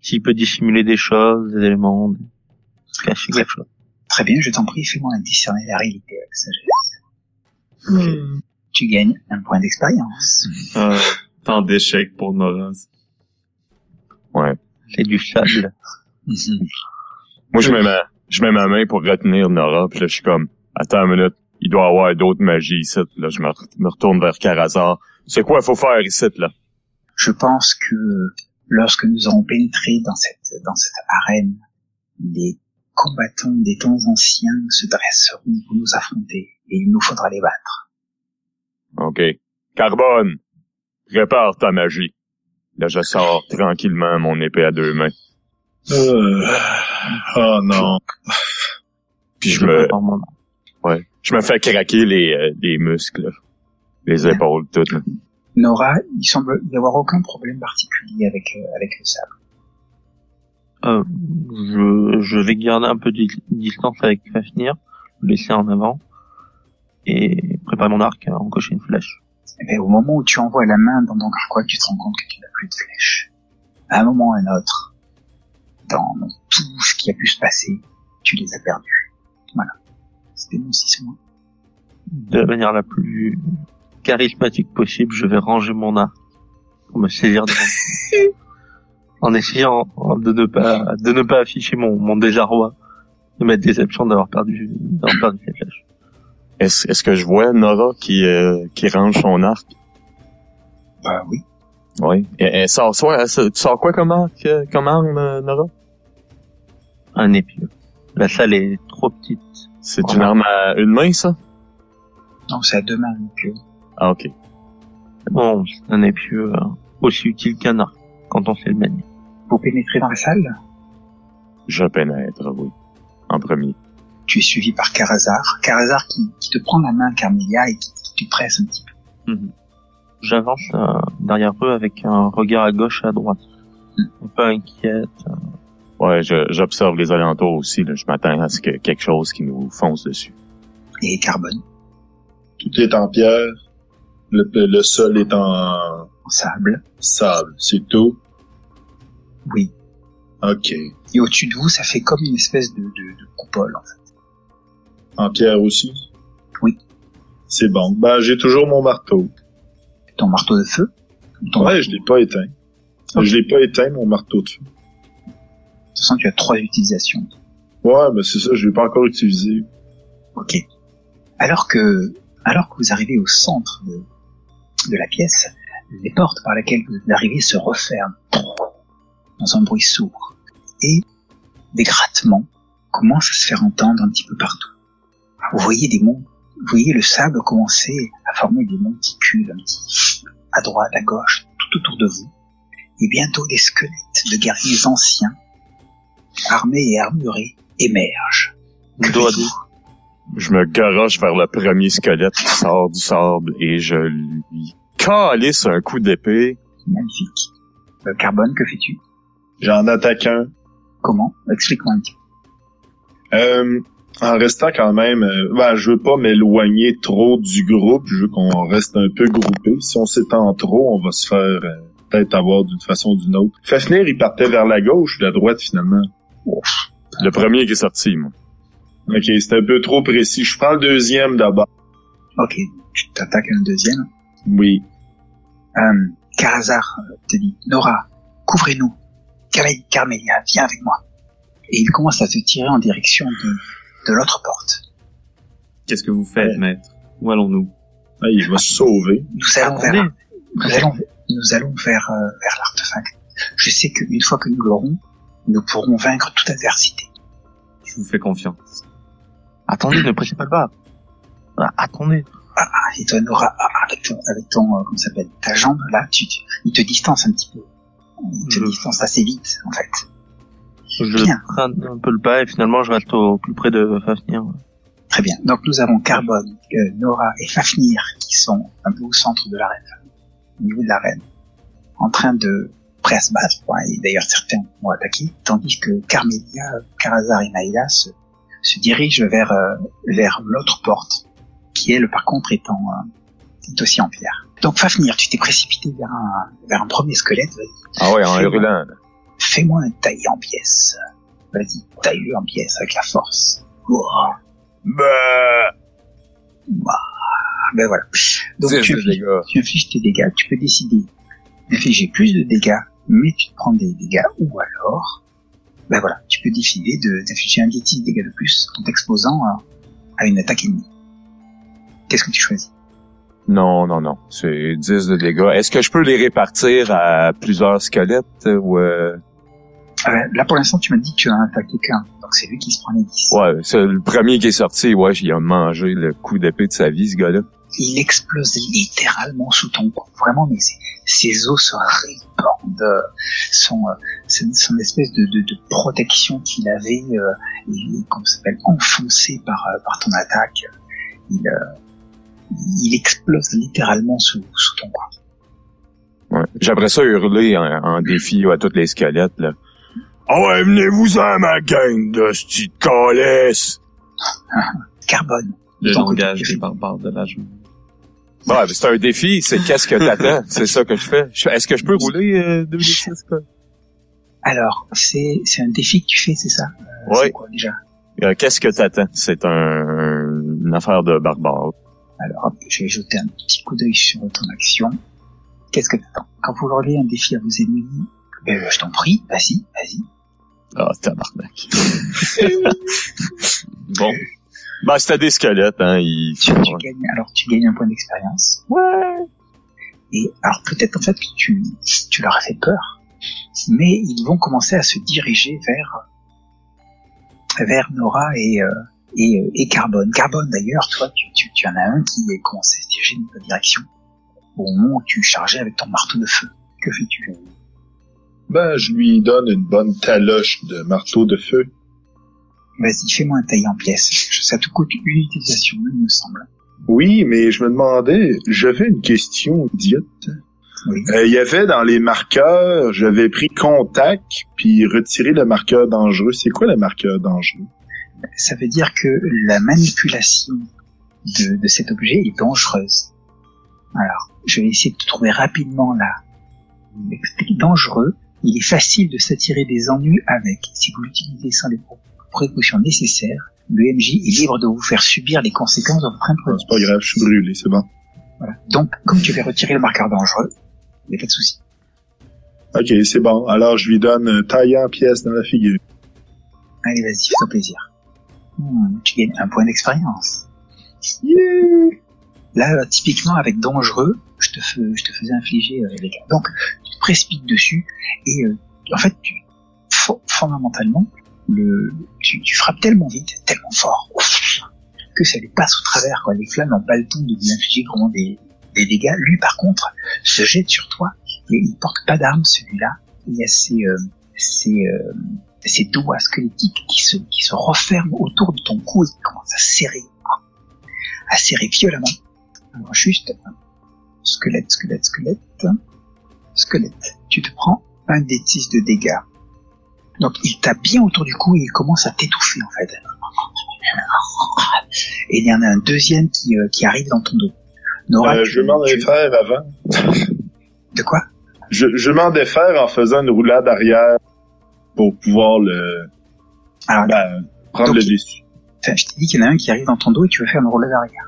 s'il peut dissimuler des choses, des éléments, cacher quelque chose. Très bien, je t'en prie, fais-moi un discerner la réalité avec sagesse. Tu gagnes un point d'expérience. Ah, tant d'échecs pour Nora. C'est du sable. Moi, je mets ma, je mets ma main pour retenir Nora, puis là, je suis comme, attends une minute, il doit y avoir d'autres magies ici. Là, je me, re- me retourne vers Karazar. C'est quoi il faut faire ici, là? Je pense que lorsque nous aurons pénétré dans cette, dans cette arène, les combattants des temps anciens se dresseront pour nous affronter et il nous faudra les battre. OK. Carbone, prépare ta magie. Là, je sors tranquillement mon épée à deux mains. Euh... Oh non. Puis je me, ouais, je me fais craquer les, euh, les muscles, les épaules, toutes. là. Nora, il semble y avoir aucun problème particulier avec, euh, avec le sable. Euh, je, je vais garder un peu de di- distance avec Fafnir, le laisser en avant, et préparer mon arc à encocher une flèche. Eh bien, au moment où tu envoies la main dans ton carquois, tu te rends compte que tu n'as plus de flèche. À un moment ou à un autre, dans tout ce qui a pu se passer, tu les as perdus. Voilà. C'était mon six mois. De la manière la plus charismatique possible, je vais ranger mon arc pour me saisir de mon... en essayant de ne pas, de ne pas afficher mon, mon désarroi de ma déception d'avoir perdu, d'avoir perdu cette flèche. Est-ce, est-ce que je vois Nora qui, euh, qui range son arc? Bah oui. Oui. Elle, elle sort, soit, elle se- tu sors quoi comme arc, euh, comme arme, euh, Nora? Un épieu. La salle est trop petite. C'est une arme à une main, ça? Non, c'est à deux mains, donc, euh, Ah, ok. Bon, c'est un épieu euh, aussi utile qu'un arc quand on sait le manier. Vous pénétrez dans la salle? Je pénètre, oui. En premier. Tu es suivi par Karazar. Karazar qui, qui te prend la main, Carmelia, et qui, qui te presse un petit peu. J'avance euh, derrière eux avec un regard à gauche et à droite. Un peu inquiète. Ouais, je, j'observe les alentours aussi, là. Je m'attends à ce que quelque chose qui nous fonce dessus. Et Carbone, Tout est en pierre. Le, le sol est en en sable. sable. C'est tout? Oui. OK. Et au-dessus de vous, ça fait comme une espèce de, de, de coupole, en fait. En pierre aussi? Oui. C'est bon. Ben, j'ai toujours mon marteau. Ton marteau de feu? Ton Ouais, je l'ai pas éteint. Je l'ai pas éteint, mon marteau de feu. Toute façon, tu as trois utilisations. Ouais, mais c'est ça, je l'ai pas encore utilisé. Ok. Alors que, alors que vous arrivez au centre de, de la pièce, les portes par lesquelles vous arrivez se referment dans un bruit sourd. Et des grattements commencent à se faire entendre un petit peu partout. Vous voyez des monts, vous voyez le sable commencer à former des monticules un petit à droite, à gauche, tout autour de vous. Et bientôt des squelettes de guerriers anciens, armés et armurés, émergent. Je me garoche vers le premier squelette qui sort du sable et je lui calisse un coup d'épée. Magnifique. Euh, Carbone, que fais-tu? J'en attaque un. Comment? Explique-moi un petit. Euh, en restant quand même, euh, ben, je veux pas m'éloigner trop du groupe, je veux qu'on reste un peu groupé. Si on s'étend trop, on va se faire euh, peut-être avoir d'une façon ou d'une autre. Fafnir, il partait vers la gauche ou la droite finalement? Le premier qui est sorti, moi. Ok, c'est un peu trop précis. Je prends le deuxième d'abord. Ok, tu t'attaques un deuxième? Oui. Euh, Karazar euh, te dit, Nora, couvrez-nous. Carmé- Carmélia, viens avec moi. Et il commence à te tirer en direction de, de l'autre porte. Qu'est-ce que vous faites, maître? Où allons-nous? Ah, il va se sauver. Nous allons Attendez. vers, nous allons, nous allons vers, euh, vers l'artefact. Je sais qu'une fois que nous l'aurons, nous pourrons vaincre toute adversité. Je vous fais confiance. Attendez, ne pressez pas le bas. Ah, attendez. Ah, et toi, Nora, ah, avec ton, avec ton, euh, comment s'appelle, ta jambe, là, tu, tu- il te distance un petit peu. Il te Je- distance assez vite, en fait. Je Bien. prends un peu le pas et finalement je reste au plus près de Fafnir. Très bien. Donc nous avons Carbone, euh, Nora et Fafnir qui sont un peu au centre de l'arène, au niveau de l'arène, en train de prêt à se battre. quoi. Et d'ailleurs certains vont attaquer, tandis que Carmelia, Karazar et Naïla se, se dirigent vers euh, vers l'autre porte, qui elle par contre est, en, euh, est aussi en pierre. Donc Fafnir, tu t'es précipité vers un vers un premier squelette. Vas-y, Ah ouais, en hurlant. Fais-moi un taille en pièces. Vas-y, taille-le en pièces avec la force. Ouah. Bah, Ben voilà. Donc tu tu infliges tes dégâts, tu peux décider d'infliger plus de dégâts, mais tu te prends des dégâts, ou alors, ben voilà, tu peux décider de- d'infliger un petit dégâts de plus en t'exposant à, à une attaque ennemie. Qu'est-ce que tu choisis? Non, non, non. C'est 10 de dégâts. Est-ce que je peux les répartir à plusieurs squelettes ou euh... Euh, Là pour l'instant tu m'as dit que tu en as attaqué qu'un, donc c'est lui qui se prend les 10. Ouais, c'est le premier qui est sorti, ouais, il a mangé le coup d'épée de sa vie, ce gars-là. Il explose littéralement sous ton cou, vraiment, mais ses, ses os se répandent, son, euh, son, son espèce de, de, de protection qu'il avait, euh, il, comment ça s'appelle, enfoncé par, euh, par ton attaque, il, euh, il explose littéralement sous, sous ton cou. Ouais. J'aimerais ça hurler en, en défi à tous les squelettes, là. Ah ouais, venez-vous-en, ma gang de petite calesse! Carbone. Le langage des barbares de la journée. Ouais, mais c'est un défi, c'est qu'est-ce que t'attends? c'est ça que je fais. Est-ce que je peux rouler euh, 2d6, quoi? Alors, c'est, c'est un défi que tu fais, c'est ça? Euh, Ouais. C'est quoi déjà? Euh, qu'est-ce que t'attends? C'est un, une affaire de barbare. Alors, hop, je vais jeter un petit coup d'œil sur ton action. Qu'est-ce que t'attends? Quand vous lancez un défi à vos ennemis, ben, je t'en prie, vas-y, vas-y. Ah, tabarnak. bon. Bah, c'était des squelettes, hein, ils... tu, tu gagnes, alors tu gagnes un point d'expérience. Ouais. Et alors peut-être en fait que tu, tu leur as fait peur, mais ils vont commencer à se diriger vers vers Nora et euh, et, euh, et Carbone. Carbone d'ailleurs, toi, tu, tu, tu en as un qui est commencé à se diriger dans ta direction au moment où tu chargeais avec ton marteau de feu. Que fais-tu? Ben, je lui donne une bonne taloche de marteau de feu. Vas-y, fais-moi un taille en pièces. Ça te coûte une utilisation, il me semble. Oui, mais je me demandais, j'avais une question idiote. Oui. Euh, Il y avait dans les marqueurs, j'avais pris contact puis retiré le marqueur dangereux. C'est quoi le marqueur dangereux? ça veut dire que la manipulation de, de cet objet est dangereuse. Alors, je vais essayer de te trouver rapidement là. Dangereux, il est facile de s'attirer des ennuis avec. Si vous l'utilisez sans les précautions nécessaires, le MJ est libre de vous faire subir les conséquences de votre imprudence. C'est pas grave, je suis brûlé, c'est bon. Voilà. Donc, comme tu veux retirer le marqueur dangereux, il n'y a pas de souci. Ok, c'est bon. Alors, je lui donne un taille en pièces dans la figure. Allez, vas-y, fais-toi plaisir. Hmm, tu gagnes un point d'expérience. Là, euh, typiquement, avec dangereux, je te, fais- je te faisais infliger euh, les. Donc, tu te précipites dessus et euh, en fait, tu, fo- fondamentalement, le, tu, tu frappes tellement vite, tellement fort, que ça lui passe au travers. Quoi. Les flammes n'ont pas le de lui infliger vraiment des, des dégâts. Lui, par contre, se jette sur toi et il porte pas d'arme, celui-là. Il y a ses, euh, ses, euh, ses doigts squelettiques qui se, qui se referment autour de ton cou et qui commencent à serrer, à serrer violemment. Alors juste, squelette, squelette, squelette, squelette. Tu te prends un des 6 de dégâts. Donc il tape bien autour du cou et il commence à t'étouffer en fait. Et il y en a un deuxième qui, euh, qui arrive dans ton dos. Nora, Euh, tu- je m'en tu- défaire avant. De quoi? Je, je m'en défaire en faisant une roulade arrière pour pouvoir le Alors, ben, prendre Donc, le dessus. Enfin, je t'ai dit qu'il y en a un qui arrive dans ton dos et tu veux faire une roulade arrière.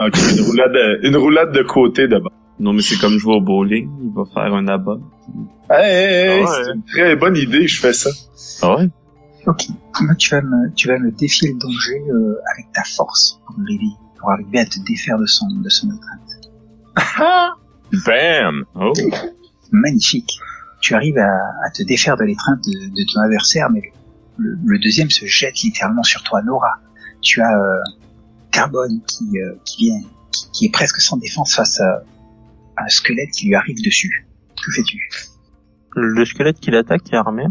Ok, une roulade, une roulade de côté d'abord. Non, mais c'est comme jouer au bowling. Il va faire un abat. Hey, hey, hey, Ah ouais. c'est une très bonne idée, je fais ça. Ah ouais? Ok. Moi, tu vas me, tu vas me défier le danger euh, avec ta force pour arriver, pour arriver à te défaire de son, de son étreinte. Bam! Oh! Magnifique. Tu arrives à, à te défaire de l'étreinte de, de ton adversaire, mais le, le deuxième se jette littéralement sur toi, Nora. Tu as euh, Carbone qui, euh, qui vient, qui, qui est presque sans défense face à un squelette qui lui arrive dessus. Que fais-tu? Le squelette qui l'attaque est armé.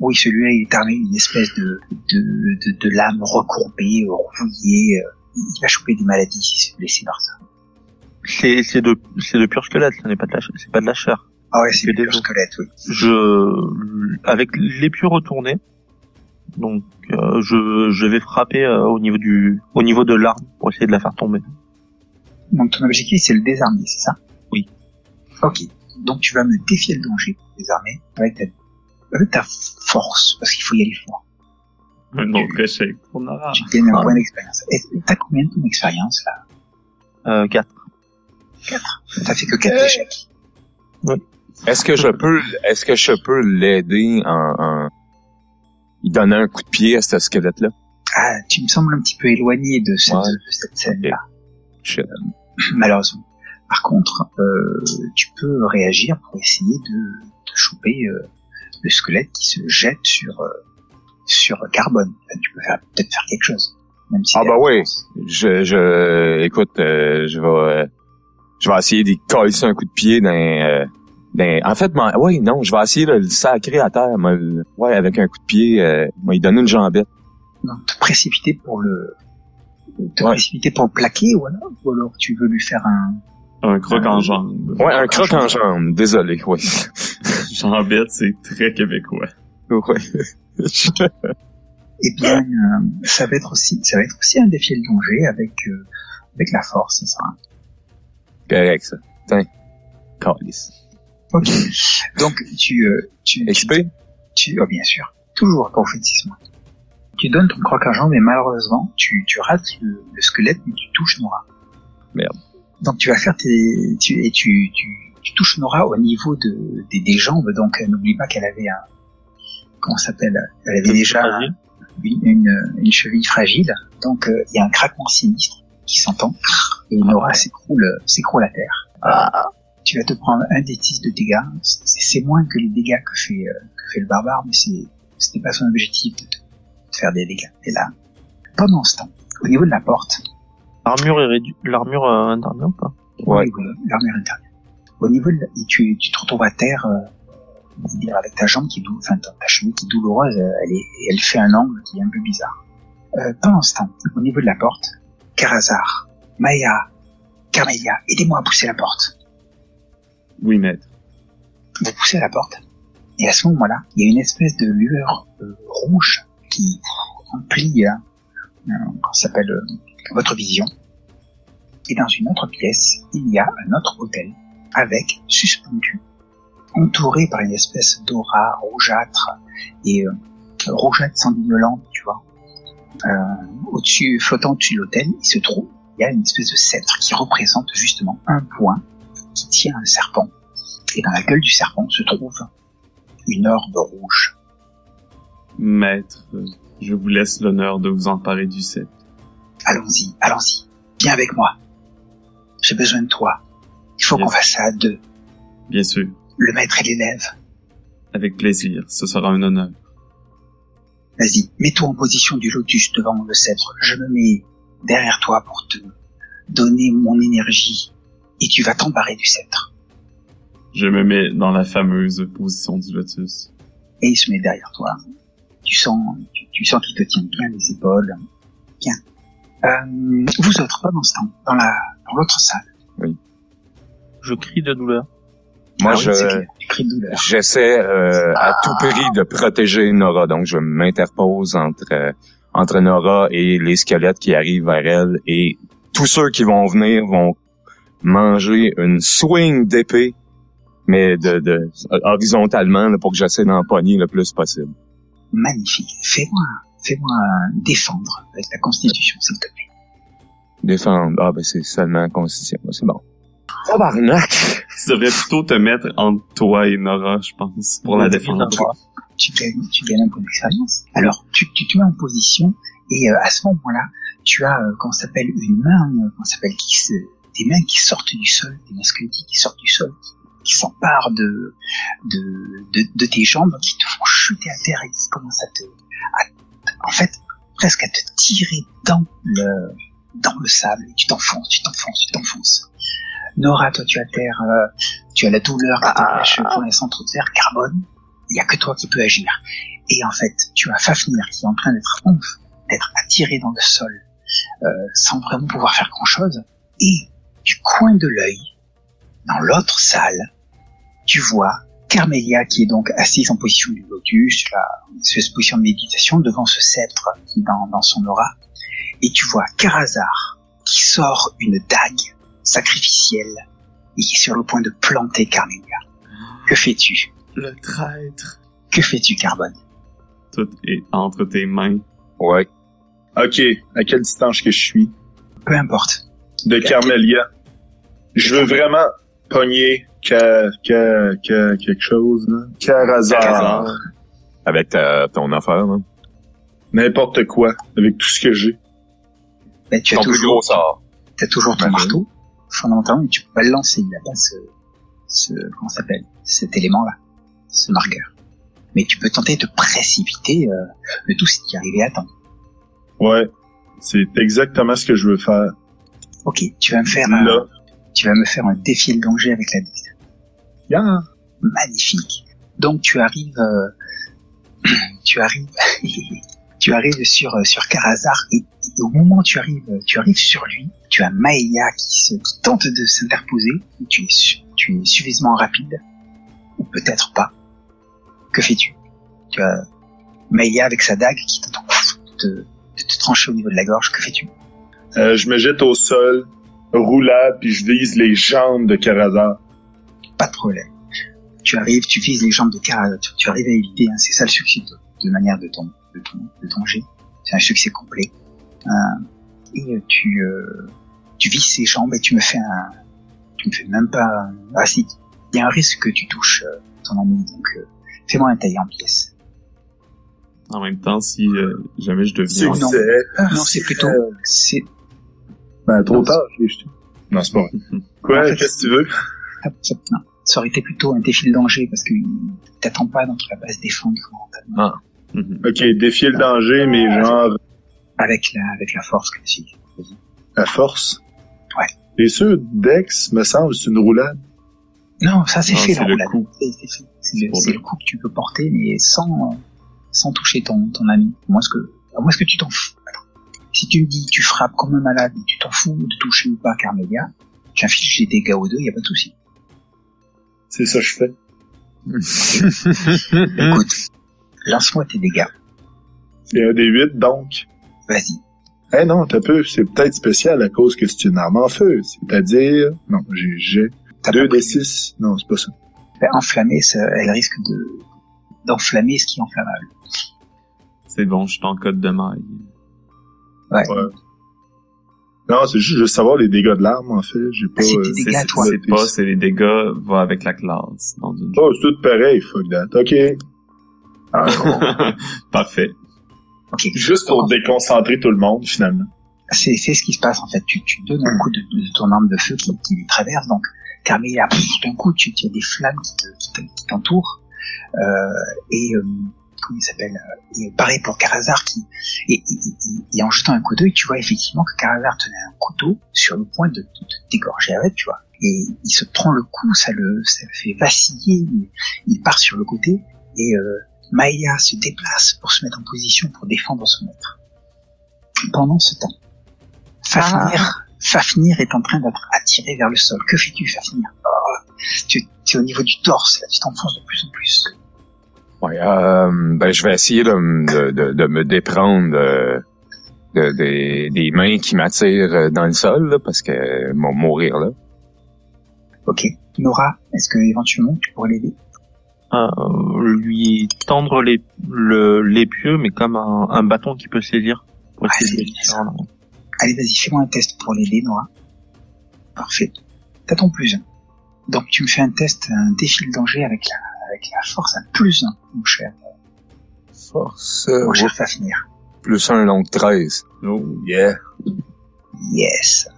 Oui, celui-là, il est armé d'une espèce de, de, de, de lame recourbée, rouillée. euh, Il va choper des maladies s'il se blesser par ça. C'est c'est de c'est de pur squelette, ce n'est pas de la c'est pas de la chair. Ah ouais, c'est du des pur squelette, oui. Je avec l'épieu retourné, donc euh, je je vais frapper euh, au niveau du au niveau de l'arme pour essayer de la faire tomber. Donc ton objectif, c'est le désarmer, c'est ça? Ok. Donc tu vas me défier le danger désarmer avec ta, avec ta force, parce qu'il faut y aller fort. Un autre échec pour Nora. Tu gagnes un Ah. point d'expérience. Et t'as combien de points d'expérience là? Euh, 4. T'as fait que 4 Euh. échecs. Est-ce que je peux, est-ce que je peux l'aider en, en, il donner un coup de pied à ce squelette-là? Ah, tu me sembles un petit peu éloigné de cette, Ouais. de cette scène-là. Shit. malheureusement. Par contre, euh, tu peux réagir pour essayer de, de choper euh, le squelette qui se jette sur euh, sur carbone. Enfin, tu peux faire peut-être faire quelque chose. Même si Ah bah oui. Je, je, écoute, euh, je vais, euh, je vais essayer d'y coller un coup de pied dans, euh, dans- en fait, moi, ouais, non, je vais essayer de le sacrer à terre, ouais, avec un coup de pied, euh, moi, il donne une jambette. Donc te précipiter pour le te Ouais. précipiter pour le plaquer ou alors, ou alors tu veux lui faire un Un croc en jambe. Ouais, un croc en jambe, désolé, oui. Jambette, c'est très québécois. ouais. eh bien euh, ça va être aussi ça va être aussi un défi le danger avec euh, avec la force ça sera Correct, ça. Tiens. Calice. ok donc tu euh, tu, tu XP? Tu, oh, bien sûr. Toujours quand vous faites 6 mois. Tu donnes ton croc à jambe et malheureusement, tu, tu rates le, le squelette mais tu touches Nora. Merde. Donc tu vas faire tes, tu, et tu, tu, tu touches Nora au niveau de, des, des jambes. Donc euh, n'oublie pas qu'elle avait un, comment s'appelle? Elle avait déjà une, une, une cheville fragile. Donc euh, il y a un craquement sinistre qui s'entend et Nora s'écroule, s'écroule à terre. Ah. Tu vas te prendre un des 10 de dégâts. C'est c'est moins que les dégâts que fait, euh, que fait le barbare, mais c'est, c'était pas son objectif de, de faire des dégâts. Et là, pendant ce temps, au niveau de la porte, L'armure est réduite, l'armure euh, interne ou pas Ouais. oui, oui, l'armure intérieure. Au niveau de, la- et tu, tu te retrouves à terre, euh, je veux dire, avec ta jambe qui est douloureuse, enfin, ta ta cheville qui est douloureuse, euh, elle est, elle fait un angle qui est un peu bizarre. Euh, pendant ce temps, au niveau de la porte, Karazar, Maya, Carmelia, aidez-moi à pousser la porte. Oui, maître. Vous poussez la porte. Et à ce moment-là, il y a une espèce de lueur euh, rouge qui remplit, hein, euh, ça s'appelle, euh, votre vision. Et dans une autre pièce, il y a un autre hôtel avec suspendu, entouré par une espèce d'aura rougeâtre et euh, rougeâtre sanguinolente, tu vois. Euh, au-dessus, flottant au-dessus de l'hôtel, il se trouve, il y a une espèce de sceptre qui représente justement un point qui tient un serpent. Et dans la gueule du serpent se trouve une orbe rouge. Maître, je vous laisse l'honneur de vous emparer du sceptre. Allons-y, allons-y. Viens avec moi. J'ai besoin de toi. Il faut qu'on fasse ça à deux. Bien sûr. Le maître et l'élève. Avec plaisir. Ce sera un honneur. Vas-y, mets-toi en position du lotus devant le sceptre. Je me mets derrière toi pour te donner mon énergie et tu vas t'embarrer du sceptre. Je me mets dans la fameuse position du lotus. Et il se met derrière toi. Tu sens, tu, tu sens qu'il te tient bien les épaules. Bien. Euh, vous autres, pendant ce temps, dans la, dans l'autre salle. Oui. je crie de douleur. Moi, Ah oui, je, j'essaie euh, à tout prix de protéger Nora. Donc, je m'interpose entre euh, entre Nora et les squelettes qui arrivent vers elle. Et tous ceux qui vont venir vont manger une swing d'épée, mais de, de horizontalement là, pour que j'essaie d'en pogner le plus possible. Magnifique. Fais-moi, fais-moi défendre avec la constitution, s'il te plaît. Défendre. Ah, ben c'est seulement constitution. C'est bon. Tabarnak! Tu devrais plutôt te mettre entre toi et Nora, je pense, pour la défendre. tu gagnes, tu gagnes un point d'expérience. Alors, tu, tu te mets en position et euh, à ce moment-là, tu as, euh, comment s'appelle, une main, euh, comment s'appelle, qui se, des mains qui sortent du sol, des mains squelettiques qui sortent du sol, qui, qui s'emparent de, de, de, de tes jambes, qui te font chuter à terre et qui commencent à te, à- en fait, presque à te tirer dans le, dans le sable. Et tu t'enfonces, tu t'enfonces, tu t'enfonces. Nora, toi, tu as terre, euh, tu as la douleur qui t'empêche pour l'instant de faire carbone il y a que toi qui peux agir. Et en fait, tu as Fafnir qui est en train d'être ouf, d'être attiré dans le sol, euh, sans vraiment pouvoir faire grand chose. Et du coin de l'œil, dans l'autre salle, tu vois Carmelia qui est donc assise en position du lotus, là, une espèce de position de méditation devant ce sceptre qui est dans, dans son aura. Et tu vois Karazar qui sort une dague sacrificielle et qui est sur le point de planter Carmelia. Que fais-tu Le traître. Que fais-tu, Carbone Tout est entre tes mains. Ouais. Ok, à quelle distance que je suis? Peu importe. de Carmelia? Je veux vraiment pogner que, que, que, quelque chose, là. Carazar. Avec ta, ton affaire, là. N'importe quoi, avec tout ce que j'ai. Ben, tu as plus toujours, gros sort. tu as toujours ton Mhm. marteau, fondamentalement, mais tu peux pas le lancer. Il n'a pas ce, ce, comment ça s'appelle, cet élément-là, ce marqueur. Mais tu peux tenter de précipiter, euh, le tout c'est d'y arriver à temps. Ouais. C'est exactement ce que je veux faire. Ok, tu vas me faire, un, tu vas me faire un défi de danger avec la bête. Yeah. magnifique. Donc tu arrives, euh, tu arrives, tu arrives sur euh, sur Karazar et, et au moment où tu arrives, tu arrives sur lui, tu as Maïa qui, se, qui tente de s'interposer. et Tu es tu es suffisamment rapide ou peut-être pas. Que fais-tu? Tu as Maïa avec sa dague qui tente de te, de te trancher au niveau de la gorge. Que fais-tu? Euh, je me jette au sol, roulade, puis je vise les jambes de Carazar. Pas de problème. Tu arrives, tu vises les jambes de Karazar, tu, tu arrives à éviter, hein, c'est ça le succès de, de manière de ton, de ton, de ton jet. C'est un succès complet. Euh, et euh, tu, euh, tu vises ses jambes et tu me fais un, tu me fais même pas, ah si, il y a un risque que tu touches euh, ton ami, donc euh, fais-moi un taille en pièces. En même temps, si euh, jamais je deviens... non. C'est... Non, c'est plutôt, c'est, Ben, trop tard, je Non, c'est pas vrai. Quoi, En fait, qu'est-ce que tu veux? non, ça aurait été plutôt un défi de danger parce que t'attends pas dans la base défendre Mhm. Ok, défier le danger, mais genre, avec la, avec la force classique. la force? Ouais. Et sûr, Dex, me semble, c'est une roulade? Non, ça c'est fait c'est la le roulade. coup. C'est le, le- le coup que tu peux porter, mais sans, sans toucher ton, ton ami. À moins que, à moins que tu t'en fous. Si tu me dis tu frappes comme un malade et tu t'en fous de toucher ou pas Carmelia, j'inflige des dégâts aux deux, y a pas de souci. C'est ça que je fais. Écoute, lance-moi tes dégâts. C'est un des huit, donc. Vas-y. Eh non, t'as peu, c'est peut-être spécial à cause que c'est une arme en feu. C'est-à-dire, non, j'ai, j'ai T'as deux des six. Non, c'est pas ça. Ben, enflammer, ça, elle risque de, d'enflammer ce qui est enflammable. C'est bon, je suis en code de maille. Ouais. Non, c'est juste, je veux savoir les dégâts de l'arme, en fait. J'ai pas, Ah, c'est euh, tes C'est dégâts à toi. c'est pas, c'est les dégâts, va avec la classe. Dans une... Oh, c'est tout pareil, fuck that. Ok. Ah, non. Parfait. Ok. Juste pour déconcentrer tout le monde, finalement. c'est c'est ce qui se passe en fait. Tu, tu donnes un coup de, de ton arme de feu qui, qui les traverse, donc Carmilla, d'un coup, tu, tu as des flammes qui te- qui te- qui t'entourent. Euh, et euh, comment il s'appelle euh, Et pareil pour Karazar qui et, et- et- et en jetant un coup d'œil, tu vois effectivement que Karazar tenait un couteau sur le point de, de te dégorger avec, tu vois. Et il se prend le coup, ça le, ça le fait vaciller. Il, il part sur le côté et euh, Maïa se déplace pour se mettre en position pour défendre son maître. Pendant ce temps, Fafnir, Fafnir est en train d'être attiré vers le sol. Que fais-tu, Fafnir? Tu, tu es au niveau du torse, là, tu t'enfonces de plus en plus. Ouais, euh, ben je vais essayer de, de, de, de me déprendre euh, de, des- des mains qui m'attirent euh, dans le sol, là, parce que euh, vont mourir là. Ok. Nora, est-ce que éventuellement tu pourrais l'aider? Lui tendre les le l'épieu, mais comme un, un bâton qui peut saisir. Pour Ah, de. Allez, vas-y, fais-moi un test pour l'aider, Nora. Parfait. T'as ton plus 1. Donc tu me fais un test, un défi de danger avec la, avec la force à plus 1, mon cher, Force, euh, mon cher Fafnir. plus un long 13. Oh, Yeah. Yes.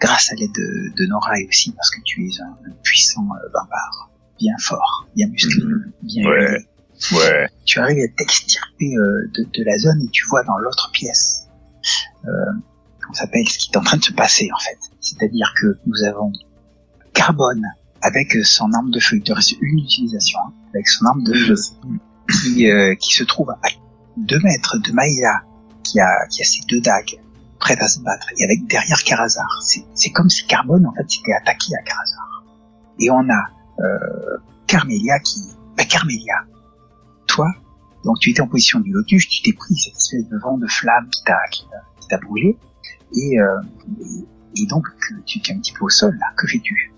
Grâce à l'aide de, de Nora et aussi parce que tu es un, un puissant euh, barbare, bien fort, bien musclé, bien Ouais. Ouais. Tu arrives à t'extirper euh, de, de la zone et tu vois dans l'autre pièce, euh, ça s'appelle, ce qui est en train de se passer en fait. C'est-à-dire que nous avons Carbone avec euh, son arme de feu, il te reste une utilisation, hein, avec son arme de feu qui, euh, qui se trouve à deux mètres de Maïla, qui a, qui a ses deux dagues, prête à se battre, et avec derrière Karazar. C'est, c'est comme si Carbone, en fait, s'était attaqué à Karazar. Et on a euh, Carmelia qui... Bah, Carmelia, toi, donc tu étais en position du lotus, tu t'es pris cette espèce de vent de flamme qui t'a, qui t'a, qui t'a brûlé, et, euh, et, et donc tu es un petit peu au sol, là. Que fais-tu?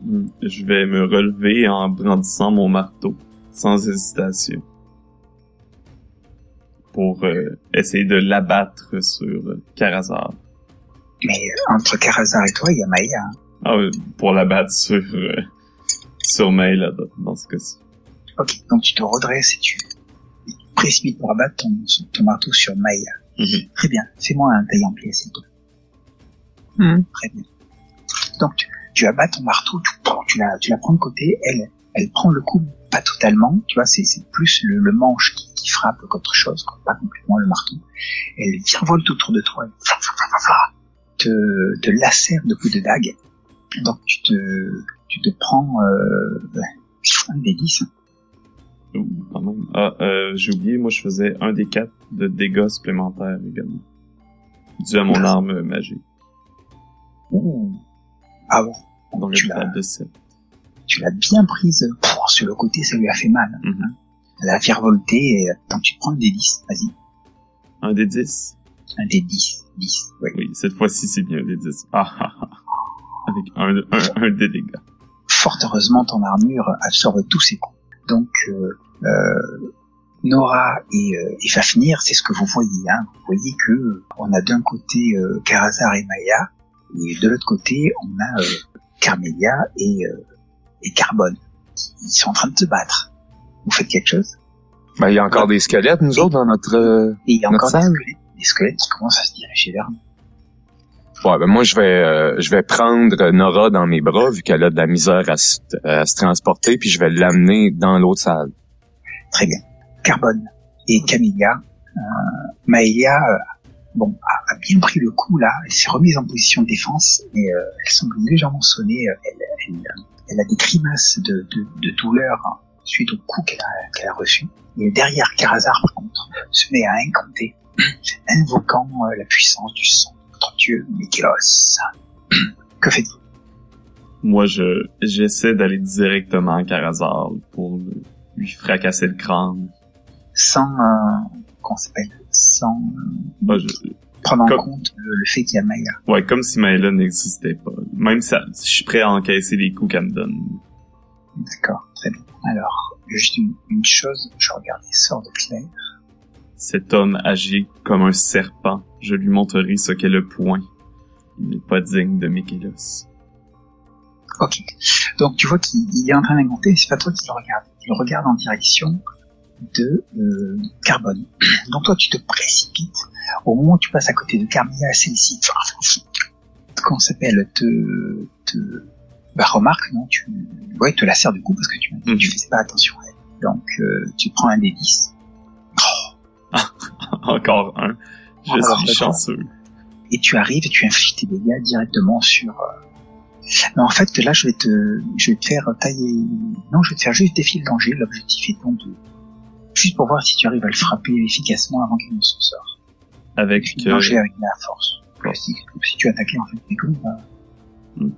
Hmm. Je vais me relever en brandissant mon marteau, sans hésitation. Pour euh, essayer de l'abattre sur Karazar. Mais euh, entre Karazar et toi, il y a Maïla. hein. Ah, oui, pour l'abattre sur, euh, sur May, là, dans, dans ce cas-ci. Ok, donc tu te redresses et tu tu te précipites pour abattre ton, ton marteau sur Maya. Mhm. Très bien, fais-moi un taille en pied, s'il te plaît. Mhm. Très bien. Donc tu, tu abats ton marteau, tu, tu, la, tu la prends de côté, elle, elle prend le coup, pas totalement, tu vois, c'est c'est plus le, le manche qui, qui frappe qu'autre chose, quoi, pas complètement le marteau. Elle virevolte autour de toi, elle te, te lacère de coups de dague. Donc tu te, tu te prends euh, un des 10 Ouh, quand même. Ah, euh, j'ai oublié, moi, je faisais un des quatre de dégâts supplémentaires également. Dû à mon Ah. arme magique. Ouh. Ah bon, Donc, tu l'as, de 7. tu l'as bien prise. Sur le côté, ça lui a fait mal. Mhm. Elle a virevolté et tant tu te prends un des 10, vas-y. Un des 10? Un des 10, 10, oui. Oui, cette fois-ci, c'est bien un des 10. Ah, ah, ah. Avec un, un, un des dégâts. Fort heureusement, ton armure absorbe tous ces coups. Donc, euh, euh, Nora et, euh, et Fafnir, c'est ce que vous voyez. Hein. Vous voyez que euh, on a d'un côté euh, Karazar et Maya, et de l'autre côté, on a euh, Carmelia et, euh, et Carbone. Ils sont en train de se battre. Vous faites quelque chose? Ben, il y a encore des squelettes, nous autres, dans notre... Et il y a Notre encore des salle. squelettes, des squelettes qui commencent à se diriger vers nous. Ouais, ben moi je vais euh, je vais prendre Nora dans mes bras vu qu'elle a de la misère à se, à se transporter puis je vais l'amener dans l'autre salle. Très bien. Carbone et Camilla, euh, Maëlia, euh, bon, a, a bien pris le coup là. Elle s'est remise en position de défense, mais euh, elle semble légèrement sonnée. euh, Elle, elle, elle a des grimaces de, de, de douleur hein, suite au coup qu'elle a, qu'elle a reçu. Et derrière Karazar, par contre, se met à incanter, invoquant la puissance du sang notre dieu Mikelos. que faites-vous? Moi, je j'essaie d'aller directement à Karazar pour lui fracasser le crâne. Sans, euh, ça s'appelle Sans Bah, je- prendre en compte le, le fait qu'il y a Maya. ouais, comme si Maëla n'existait pas. Même si je suis prêt à encaisser les coups qu'elle me donne. D'accord, très bien. Alors, juste une, une chose, je regarde les sorts de Claire. Cet homme agit comme un serpent. Je lui montrerai ce qu'est le poing. Il n'est pas digne de Mikélos. Ok. Donc tu vois qu'il il est en train d'inventer, c'est pas toi qui le regarde. Il regarde en direction de euh, Carbone. Donc toi tu te précipites. Au moment où tu passes à côté de Carmilla, celle-ci, ça s'appelle, te, te, bah remarque, non, tu, ouais, te la serre du coup parce que tu, Mhm. tu faisais pas attention à elle. Donc euh, tu prends un des 10 Encore un. Je Alors, suis chanceux. et tu arrives et tu infliges tes dégâts directement sur. euh, Mais en fait, là, je vais te, je vais te faire tailler. Non, je vais te faire juste défier le danger. L'objectif étant de juste pour voir si tu arrives à le frapper efficacement avant qu'il ne se sorte. Avec le euh, danger avec la force. Comme si tu attaquais en fait. Mais comme, euh,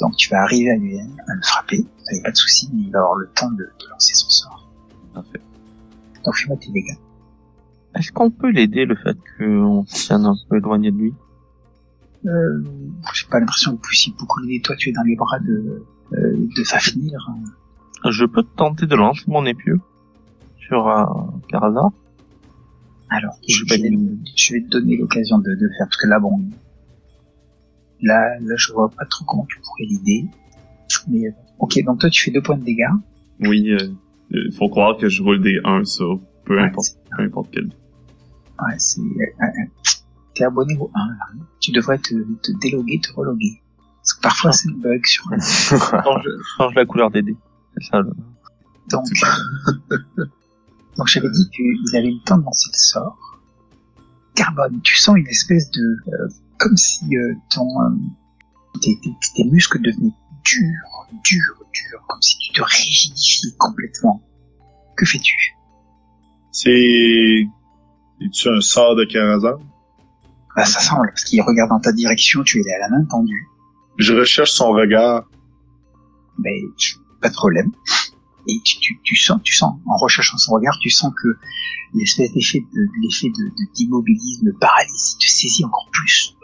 Donc tu vas arriver à, lui, à le frapper, t'avais pas de souci, mais il va avoir le temps de, de lancer son sort. Parfait. Donc fais-moi tes dégâts. Est-ce qu'on peut l'aider le fait qu'on se tienne un peu éloigné de lui? Euh, j'ai pas l'impression que vous puissiez beaucoup l'aider. Toi, tu es dans les bras de, euh, de Fafnir. Je peux tenter de lancer mon épieu sur euh, Karazar Alors, Je je vais je te donner l'occasion de, de faire, parce que là, bon, là, là, je vois pas trop comment tu pourrais l'aider. Mais, euh, ok, donc toi, tu fais deux points de dégâts. Oui, euh, euh, faut croire que je roule des 1 sur peu Ouais, importe, peu importe quel. Ouais, c'est, euh, euh, t'es abonné au 1, là. Tu devrais te, te déloguer, te reloguer. Parce que parfois, c'est un bug sur, change, change la couleur des dés. C'est ça le... donc, euh, donc j'avais dit qu'il avait le temps de le sort. Carbone, tu sens une espèce de, euh, comme si euh, ton, euh, tes, tes, tes muscles devenaient durs, durs, durs, comme si tu te rigidifiais complètement. Que fais-tu? C'est... Es-tu un sort de Karazhan? Bah ça semble, parce qu'il regarde dans ta direction, tu es à la main tendue. Je recherche son regard. mais tu- pas de problème. Et tu, tu, tu sens, tu sens, en recherchant son regard, tu sens que l'espèce d'effet de, l'effet de, d'immobilisme, de paralysie te saisit encore plus.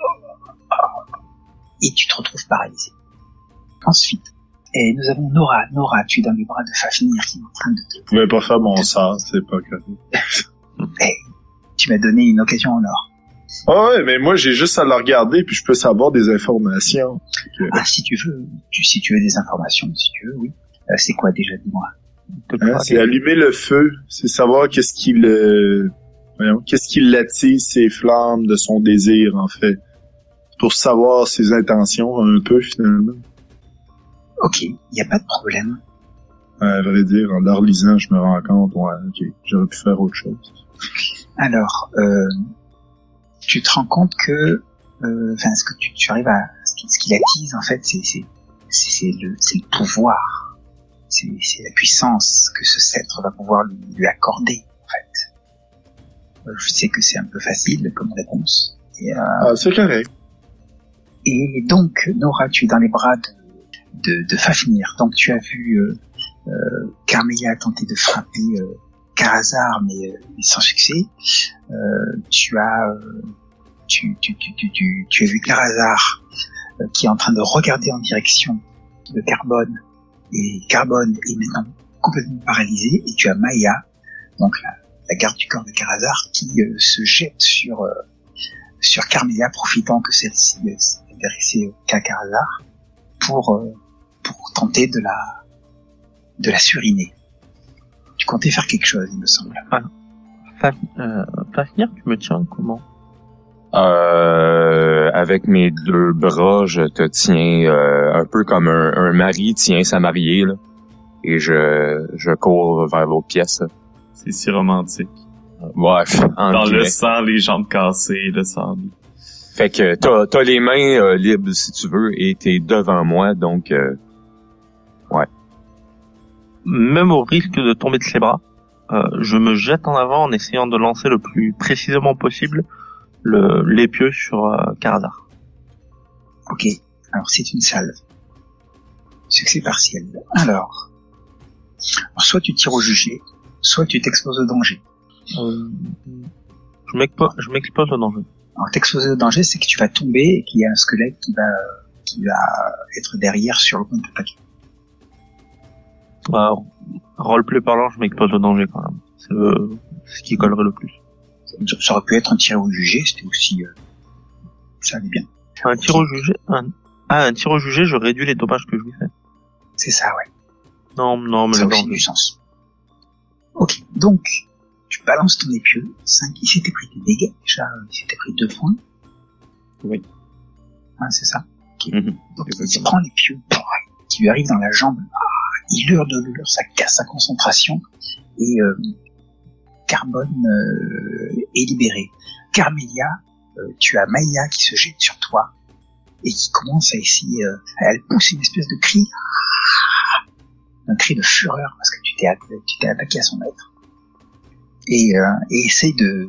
Et tu te retrouves paralysé. Ensuite, et nous avons Nora. Nora, tu es dans les bras de Fafnir qui est en train de te... Je pouvais pas faire mon sort, c'est pas correct. Tu m'as donné une occasion en or. Ah ouais, mais moi, j'ai juste à le regarder, puis je peux savoir des informations. Ah, si tu veux, tu, si tu veux des informations, si tu veux, oui. Euh, c'est quoi déjà, dis-moi? De Hein, c'est allumer le feu, c'est savoir qu'est-ce qui le... qu'est-ce qui l'attise, ses flammes de son désir, en fait. Pour savoir ses intentions, un peu, finalement. Ok, il n'y a pas de problème. À vrai dire, en leur lisant, je me rends compte, ouais, ok, j'aurais pu faire autre chose. Alors, euh, tu te rends compte que, euh, enfin, ce que tu, tu arrives à, ce qui, ce qui l'attise en fait, c'est le le pouvoir, c'est c'est la puissance que ce sceptre va pouvoir lui, lui accorder en fait. Euh, Je sais que c'est un peu facile comme réponse. Et, euh, Ah, c'est correct. et donc, Nora, tu es dans les bras de, de, de Fafnir. Donc, tu as vu euh, euh, Carmelia tenter de frapper euh, Karazar, mais, euh, mais sans succès. Euh, tu as euh, tu, tu, tu, tu, tu, as vu Karazar euh, qui est en train de regarder en direction de Carbone. Et Carbone est maintenant complètement paralysé. Et tu as Maya, donc la, la garde du corps de Karazar, qui euh, se jette sur... euh, sur Carmilla, profitant que celle-ci euh, s'est intéressée qu'à Karazar pour euh, pour tenter de la de la suriner. Tu comptais faire quelque chose, il me semble. Fa- euh, Fafnir, tu me tiens comment Euh, avec mes deux bras, je te tiens euh, un peu comme un, un mari tient sa mariée, là. Et je, je cours vers l'autre pièce. là. C'est si romantique. Ouais, en Dans le sang, les jambes cassées, le sable. Fait que t'as, t'as les mains euh, libres si tu veux et t'es devant moi, donc euh, Même au risque de tomber de ses bras, euh, je me jette en avant en essayant de lancer le plus précisément possible le l'épieu sur euh, Karazar. Ok, alors c'est une salve. Succès partiel. Alors, alors, soit tu tires au jugé, soit tu t'exposes au danger. Euh, je m'expose je m'expose au danger. Alors t'exposer au danger, c'est que tu vas tomber et qu'il y a un squelette qui va qui va être derrière sur le point de t'attaquer. Bah, roleplay parlant, je m'expose au danger quand même. C'est le, ce qui collerait le plus. Ça aurait pu être un tir au jugé, c'était aussi... euh, ça allait bien. Un tir au jugé, un, ah, un tir au jugé, je réduis les dommages que je lui fais. C'est ça, ouais. Non, non, mais ça aussi du sens. Ok, donc, tu balances ton épieu, 5, il s'était pris des dégâts, déjà, il s'était pris deux points. Oui. Hein, c'est ça. Ok. Mhm. Donc, il se prend l'épieu, qui lui arrive dans la jambe, ah, il hurle de douleur, ça casse sa concentration, et euh, Carbone euh, est libéré. Carmelia, euh, tu as Maya qui se jette sur toi, et qui commence à essayer, euh, elle pousse une espèce de cri, un cri de fureur parce que tu t'es attaqué à son maître et, euh, et essaye de,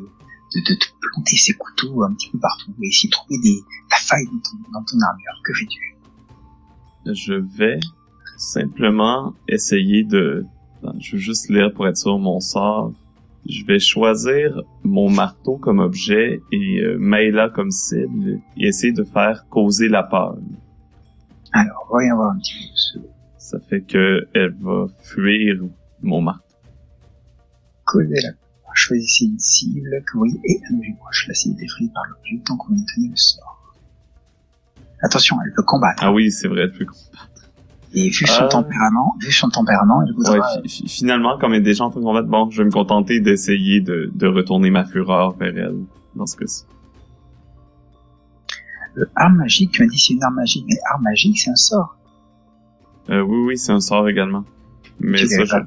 de, de te planter ses couteaux un petit peu partout et essayer de trouver des, la faille dans ton, dans ton armure. Que fais-tu? Je vais simplement essayer de... Attends, Je veux juste lire pour être sûr mon sort. Je vais choisir mon marteau comme objet et euh, comme cible et essayer de faire causer la peur. Alors, voyons voir un petit peu ce Ça fait que elle va fuir mon marteau. causer la Choisissez une cible que vous voyez et proche. La cible est par l'objet tant qu'on maintenez le sort. Attention, elle peut combattre. Ah oui, c'est vrai, elle peut Et vu son Ah. tempérament, vu son tempérament, elle voudra... Ouais, fi- fi- finalement, comme elle est déjà en train de combattre, bon, je vais me contenter d'essayer de, de retourner ma fureur vers elle dans ce cas-ci. Le arme magique, tu m'as dit c'est une arme magique, mais arme magique, c'est un sort. Euh, oui, oui, c'est un sort également. Mais Tu ça, pas.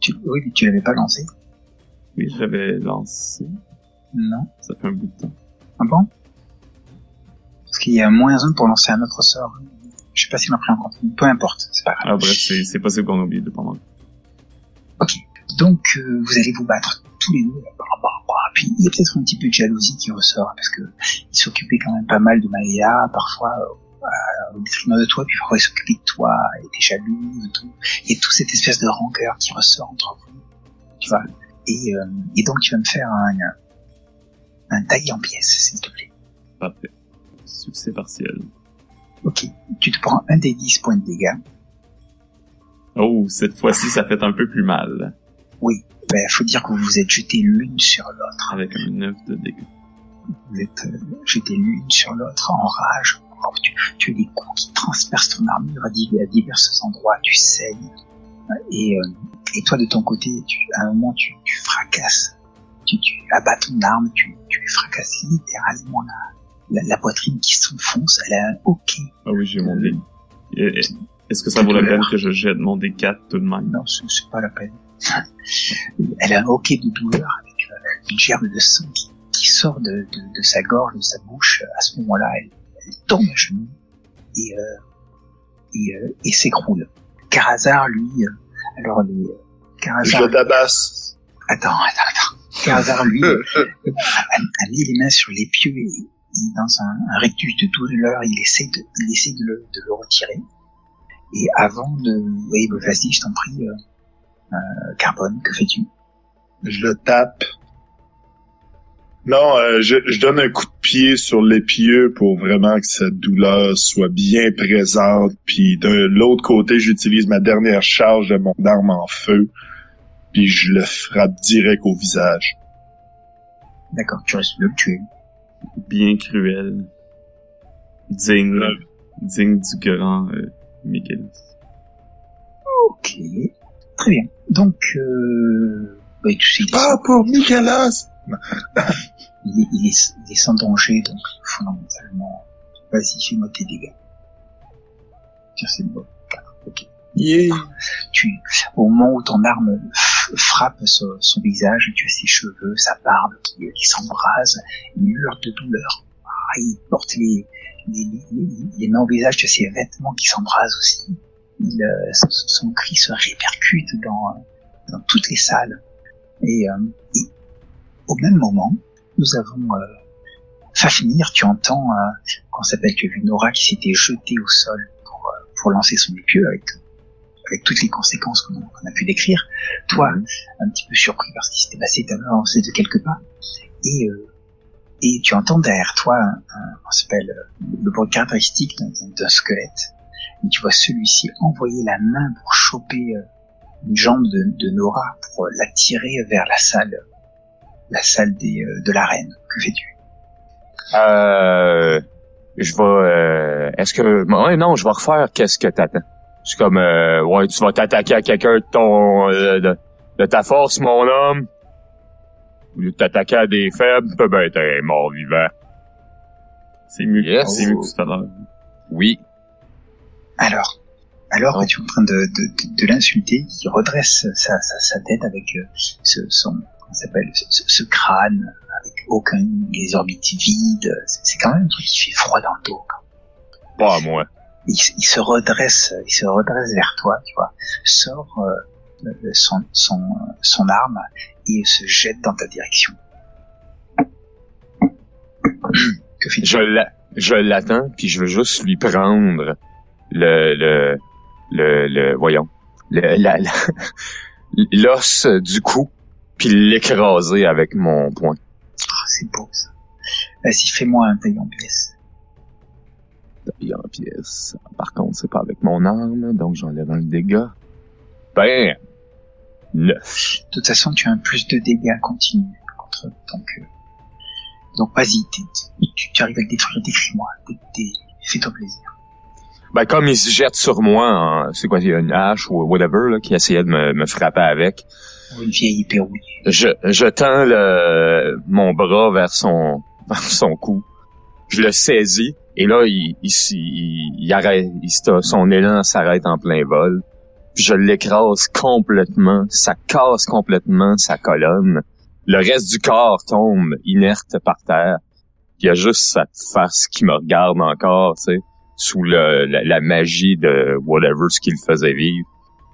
Tu, oui, mais tu l'avais pas lancé. oui, je l'avais lancé. Non. Ça fait un bout de temps. Ah bon? Parce qu'il y a moins un pour lancer un autre sort. Je sais pas s'il m'a pris en compte. Peu importe, c'est pas grave. Ah bref, c'est c'est possible qu'on oublie de pendant. Donc, euh, vous allez vous battre tous les deux. Bah, bah, bah. Puis, il y a peut-être un petit peu de jalousie qui ressort, parce que il s'occupait quand même pas mal de Maïa, parfois euh, au détriment de toi, puis parfois il s'occupait de toi, il était jaloux, et tout. Et toute cette espèce de rancœur qui ressort entre vous. Tu vois et, euh, et donc, tu vas me faire un, un taille en pièces, s'il te plaît. Parfait. Succès partiel. Ok. Tu te prends un des 10 points de dégâts. Oh, cette fois-ci, ça fait un peu plus mal. Oui. Ben, faut dire que vous vous êtes jetés l'une sur l'autre. Avec un 9 de dégâts. Vous êtes euh, jetés l'une sur l'autre en rage. Oh, tu, tu as des coups qui transpercent ton armure à, div- à divers endroits, tu saignes. Et, euh, et toi, de ton côté, tu, à un moment, tu, tu fracasses. Tu, tu abats ton arme, tu, tu fracasses littéralement la, la, la poitrine qui s'enfonce. Elle a un hoquet. Ah oui, j'ai mon dé. Et- et- Est-ce que ça vaut la peine que je jette mon D4 tout de même? Non, c'est c'est pas la peine. Elle a un hoquet de douleur avec euh, une gerbe de sang qui, qui sort de, de, de sa gorge, de sa bouche. À ce moment-là, elle, elle tombe à genoux et, euh, et, euh, et s'écroule. Carazar, lui, euh, alors les euh, Je Carazar, le tabasse. attends, attends, attends. Carazar, lui, a, a mis les mains sur les pieux et dans un, un rectus de douleur, il essaie de, il essaie de le, de le retirer. Et avant de, oui, bah, vas-y, je t'en prie, euh, euh, Carbone, que fais-tu? Je le tape. Non, euh, je, je donne un coup de pied sur l'épieu pour vraiment que cette douleur soit bien présente. Puis de l'autre côté, j'utilise ma dernière charge de mon arme en feu. Puis je le frappe direct au visage. D'accord, tu restes le tuer. Bien cruel. Digne. Ouais. Digne du grand euh, Michaelis. Ok, très bien. Donc, euh, bah, tu sais, il est, Pas pour Nicolas! il, est, il, est, il est sans danger, donc fondamentalement, vas-y, fais-moi tes dégâts. Tiens, c'est bon. Ok. Yeah. Tu, au moment où ton arme frappe son, son visage, tu as ses cheveux, sa barbe qui, s'embrase, il hurle de douleur. Ah, il porte les, les, les, les mains au visage, tu as ses vêtements qui s'embrasent aussi. Il, euh, son, cri se répercute dans, dans toutes les salles. Et, euh, et au même moment, nous avons euh, Fafnir, tu entends euh, qu'on s'appelle, vu Nora qui s'était jetée au sol pour, euh, lancer son épieu avec avec toutes les conséquences qu'on a pu décrire. Toi, un petit peu surpris par ce qui s'était passé, t'as avancé de quelques pas, et euh, et tu entends derrière toi un, un- on s'appelle euh, le bruit caractéristique d'un- squelette. Et tu vois celui-ci envoyer la main pour choper euh, une jambe de, de Nora pour euh, la tirer vers la salle, la salle des, euh, de l'arène. Que fais-tu? Euh, je vais. Euh, Est-ce que ouais non, je vais refaire. Qu'est-ce que t'attends C'est comme euh, ouais, tu vas t'attaquer à quelqu'un de ton euh, de, de ta force, mon homme. Au lieu de t'attaquer à des faibles, ben ben t'es mort vivant. C'est mieux, Yes. c'est mieux que tout à l'heure. Oui. Alors, alors Oh. que tu es en train de, de, de, de l'insulter, il redresse sa, sa, sa tête avec euh, ce, son, comment ça s'appelle, ce, ce crâne avec aucun, les orbites vides. C'est c'est quand même un truc qui fait froid dans le dos. quoi. Pas à moi. Il, se redresse, il se redresse vers toi, tu vois, sort euh, le- son, son, son arme et se jette dans ta direction. Que Je la- je l'attends puis je veux juste lui prendre le, le, le, le voyons, le, la- la- l'os du cou, puis l'écraser avec mon poing. Oh, c'est beau ça. Vas-y, fais-moi un taille en en pièces. Par contre, c'est pas avec mon arme, donc j'enlève un dégât. Ben, neuf. De toute façon, tu as un plus de dégâts continu contre donc euh, donc vas-y, tu, tu arrives à le détruire, décris-moi, Dé- dé- fais-toi plaisir. Ben, comme il se jette sur moi, en- c'est quoi, il y a une hache ou whatever, là, qui essayait de me, me frapper avec. Une vieille épée. Je, je tends le, mon bras vers son, vers son cou. Je le saisis. Et là, il, il, il, il arrête, son élan s'arrête en plein vol. Puis je l'écrase complètement. Ça casse complètement sa colonne. Le reste du corps tombe inerte par terre. Il y a juste sa face qui me regarde encore, tu sais, sous le, la, la magie de whatever ce qu'il faisait vivre.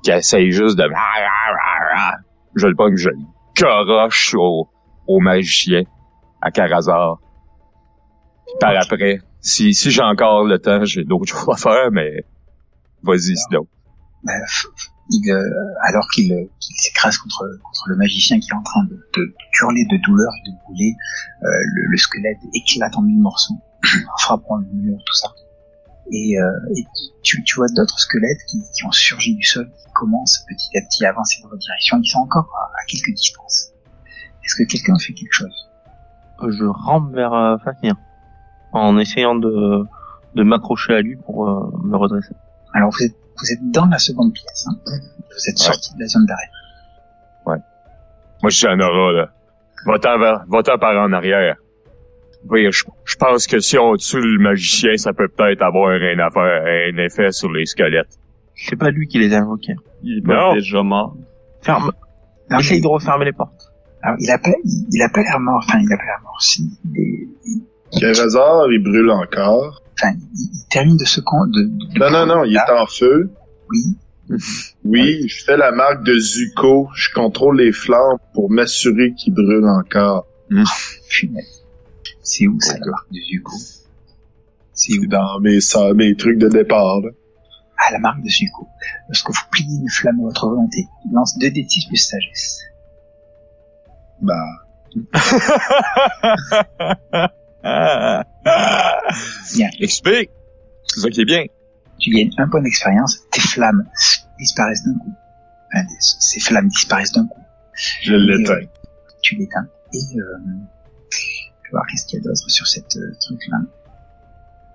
Qui essaye juste de... Je le pogne, je le garoche au, au magicien, à Carazar. Puis par après, si, si j'ai encore le temps, j'ai d'autres choses à faire, mais vas-y, sinon. F- il, euh, alors qu'il euh, qu'il s'écrase contre, contre le magicien qui est en train de, de hurler de douleur et de brûler, euh, le, le squelette éclate en mille morceaux, en frappant le mur, tout ça. Et, euh, et tu, tu vois d'autres squelettes qui, qui ont surgi du sol, qui commencent petit à petit à avancer dans votre direction. Ils sont encore à, à quelques distances. Est-ce que quelqu'un fait quelque chose? Je rampe vers euh, Fafnir en essayant de, de m'accrocher à lui pour euh, me redresser. Alors vous êtes, vous êtes dans la seconde pièce. Hein. Vous êtes Ouais. sorti de la zone d'arrêt. Moi, je suis un aura, là. Va-t'en par en arrière. Oui, je, je pense que si on tue le magicien, ça peut peut-être avoir un, affaire, un effet sur les squelettes. C'est pas lui qui les a invoqués. Il est déjà mort. Ferme. Non, Essaye mais- de refermer les portes. alors, il a pas, il, il a pas l'air mort. Enfin, il a pas l'air mort. Si, il est- Carazar, il brûle encore. enfin, il, il termine de se con, de, de- Non, non, non, il est en feu. Oui. Oui, je fais la marque de Zuko. Je contrôle les flammes pour m'assurer qu'il brûle encore. Punaise. C'est où ça, la marque de Zuko? C'est où? dans mes, ça, mes trucs de départ. Là. Ah, la marque de Zuko. Lorsque vous pliez une flamme à votre volonté, il lance 2 d 6 plus sagesse. Bah, Bien. Explique! C'est ça qui est bien. Tu gagnes un point d'expérience, tes flammes disparaissent d'un coup. Enfin, ces flammes disparaissent d'un coup. je l'éteins. Tu l'éteins. Et euh, je vais voir qu'est-ce qu'il y a d'autre sur cette euh, truc-là.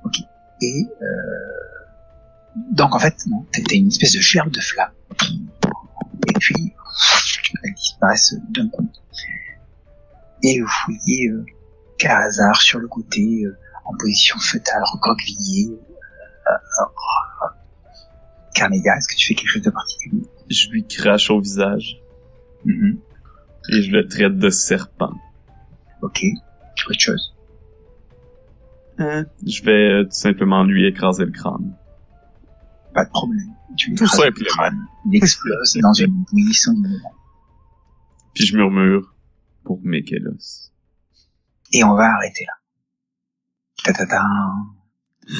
Ok. Et euh, donc en fait, non, t'as t'as une espèce de gerbe de flammes. Et puis, elles disparaissent d'un coup. Et vous voyez euh, Karazar sur le côté, euh, en position fœtale, recroquevillé. Euh, euh, Carnéga, est-ce que tu fais quelque chose de particulier? Je lui crache au visage Mhm. et je le traite de serpent. Ok. Autre chose? Hein? Je vais euh, tout simplement lui écraser le crâne. Pas de problème. Tu Tout le simplement. crâne. Il explose dans une munition d'innovation. Puis je murmure pour Mikelos. Et on va arrêter là. Ta-ta-ta. Je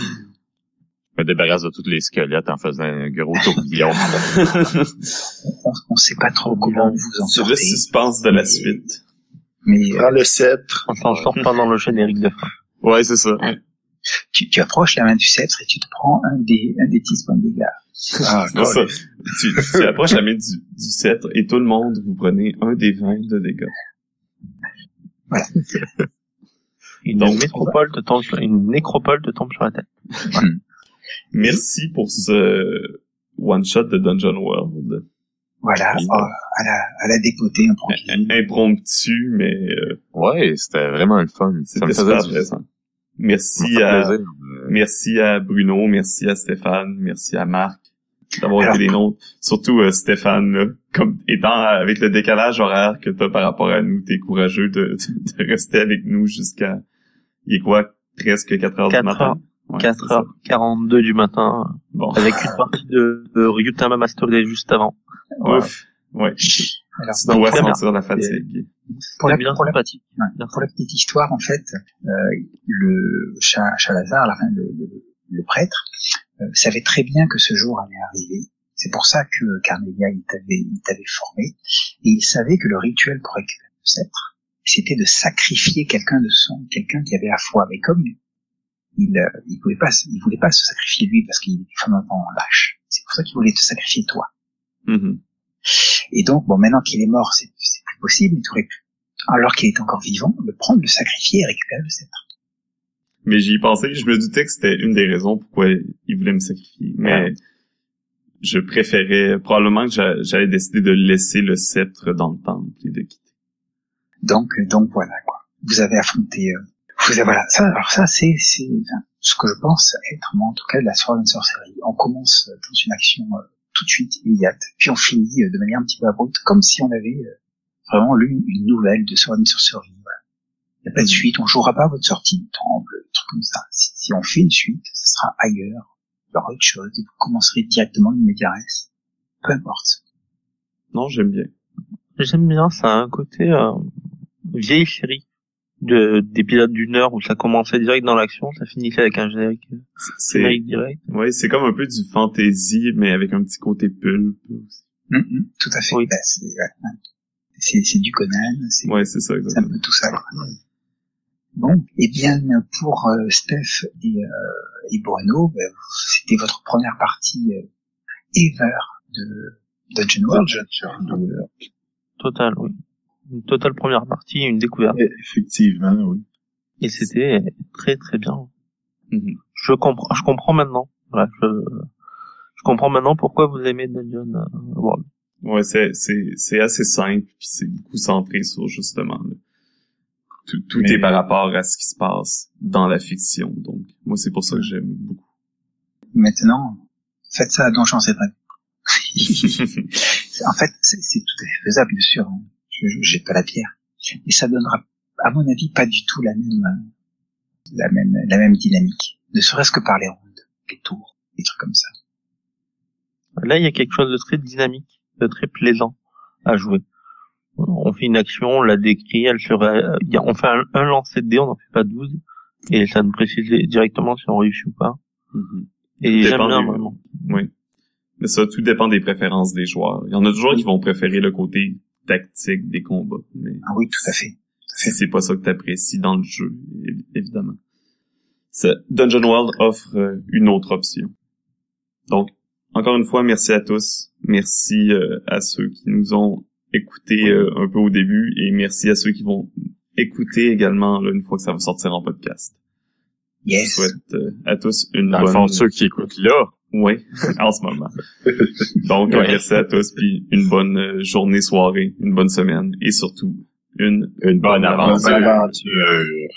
me débarrasse de tous les squelettes en faisant un gros tourbillon. On, sait pas trop comment vous en Sur le sortez, suspense de la suite. mais euh, Prends le sceptre. On s'en sort pendant le générique de fin. Ouais, c'est ça. tu, tu approches la main du sceptre et tu te prends un des, un des 10 points de dégâts. Ah, C'est ça. Tu, tu approches la main du, du sceptre et tout le monde, vous prenez un des 20 de dégâts. Une Donc, métropole te tombe sur, une nécropole te tombe sur la tête. Merci pour ce one-shot de Dungeon World. Voilà, euh, à la, à la dépoter, improvisée. Impromptu, mais euh, ouais, c'était vraiment le fun. Ça me c'était faisait super ça Merci à, plaisir. Euh, merci à Bruno, merci à Stéphane, merci à Marc d'avoir été les nôtres. Surtout euh, Stéphane, là, comme étant avec le décalage horaire que t'as par rapport à nous, t'es courageux de, de rester avec nous jusqu'à, il est quoi, presque 4 heures du 4 matin? heures. Ouais, c'est ça. 4h42 du matin, Bon. avec une partie de, de Ryutama Master Day juste avant. Ouf. Ouais. Alors, Tu dois sentir la fatigue. pour la, C'est bien pour la-. Pour la petite histoire, en fait, euh, le Cha- Chalazar, la fin, le, le, le prêtre, euh, savait très bien que ce jour allait arriver. C'est pour ça que Carnelia il t'avait, il t'avait formé, et il savait que le rituel pour récupérer le sceptre, c'était de sacrifier quelqu'un de son, quelqu'un qui avait la foi. Mais comme il, euh, il pouvait pas, il voulait pas se sacrifier lui parce qu'il était fondamentalement lâche. C'est pour ça qu'il voulait te sacrifier toi. Mhm. Et donc, bon, maintenant qu'il est mort, c'est, c'est plus possible, mais tu aurais pu, alors qu'il est encore vivant, le prendre, le sacrifier et récupérer le sceptre. Mais j'y pensais, je me doutais que c'était une des raisons pourquoi il voulait me sacrifier. Mais je préférais, probablement que j'a- j'allais décider de laisser le sceptre dans le temple et de quitter. Donc, donc voilà quoi. Vous avez affronté. euh, vous avez, voilà. Ça, alors ça, c'est, c'est enfin, ce que je pense être, moi en tout cas, de la Sword and Sorcery. On commence euh, dans une action euh, tout de suite immédiate, puis on finit euh, de manière un petit peu abrupte, comme si on avait euh, vraiment lu une nouvelle de Sword and Sorcery. Voilà. Il n'y a pas de suite, on jouera pas à votre sortie du temple, des trucs comme ça. Si, si on fait une suite, ce sera ailleurs, il y aura autre chose, et vous commencerez directement une médiaresse. Peu importe. Non, j'aime bien. J'aime bien, ça a un côté euh, vieille série de d'épisodes d'une heure où ça commençait direct dans l'action, ça finissait avec un générique, C'est, générique direct. ouais, c'est comme un peu du fantasy, mais avec un petit côté pulp. aussi. Hum, hum, tout à fait. Oui. Ben, c'est, ouais, ouais. c'est, c'est du Conan, c'est Ouais, c'est ça, c'est un exactement. peu tout ça. quoi. Bon, eh bien pour euh, Steph et, euh, et Bruno, ben, c'était votre première partie euh, ever de Dungeon World. Dungeon Total, oui. Une totale première partie, une découverte. Effectivement, oui. Et c'était très très bien. Mhm. Je comprends, je comprends maintenant. Voilà, je, je comprends maintenant pourquoi vous aimez Dungeon euh, World. Ouais, c'est, c'est, c'est assez simple, puis c'est beaucoup centré sur, justement, là. Tout, tout Mais- est par rapport à ce qui se passe dans la fiction, donc moi, c'est pour ça que j'aime beaucoup. Maintenant, faites ça à Donjons et Dragons. en fait, c'est c'est tout à fait faisable, bien sûr. jette pas la pierre. Mais ça donnera, à mon avis, pas du tout la même, la même, la même dynamique. Ne serait-ce que par les rondes, les tours, des trucs comme ça. Là, il y a quelque chose de très dynamique, de très plaisant à jouer. On fait une action, on la décrit, elle serait, on fait un, un lancer de dés, on n'en fait pas 12, et ça nous précise directement si on réussit ou pas. Mhm. Et j'aime dépend bien vraiment. Oui. Mais ça, tout dépend des préférences des joueurs. Il y en a toujours qui vont préférer le côté tactique des combats. Mais Ah oui, tout à fait. si c'est pas ça que t'apprécies dans le jeu, évi- évidemment. Dungeon World offre euh, une autre option. Donc, encore une fois, merci à tous. Merci euh, à ceux qui nous ont écoutés euh, un peu au début et merci à ceux qui vont écouter également là, une fois que ça va sortir en podcast. Je Yes. souhaite euh, à tous une Dans bonne... fond, ceux qui écoutent là, Oui, en ce moment. Donc, Ouais. merci à tous, puis une bonne euh, journée, soirée, une bonne semaine, et surtout, une une bonne Bonne aventure. Bonne aventure.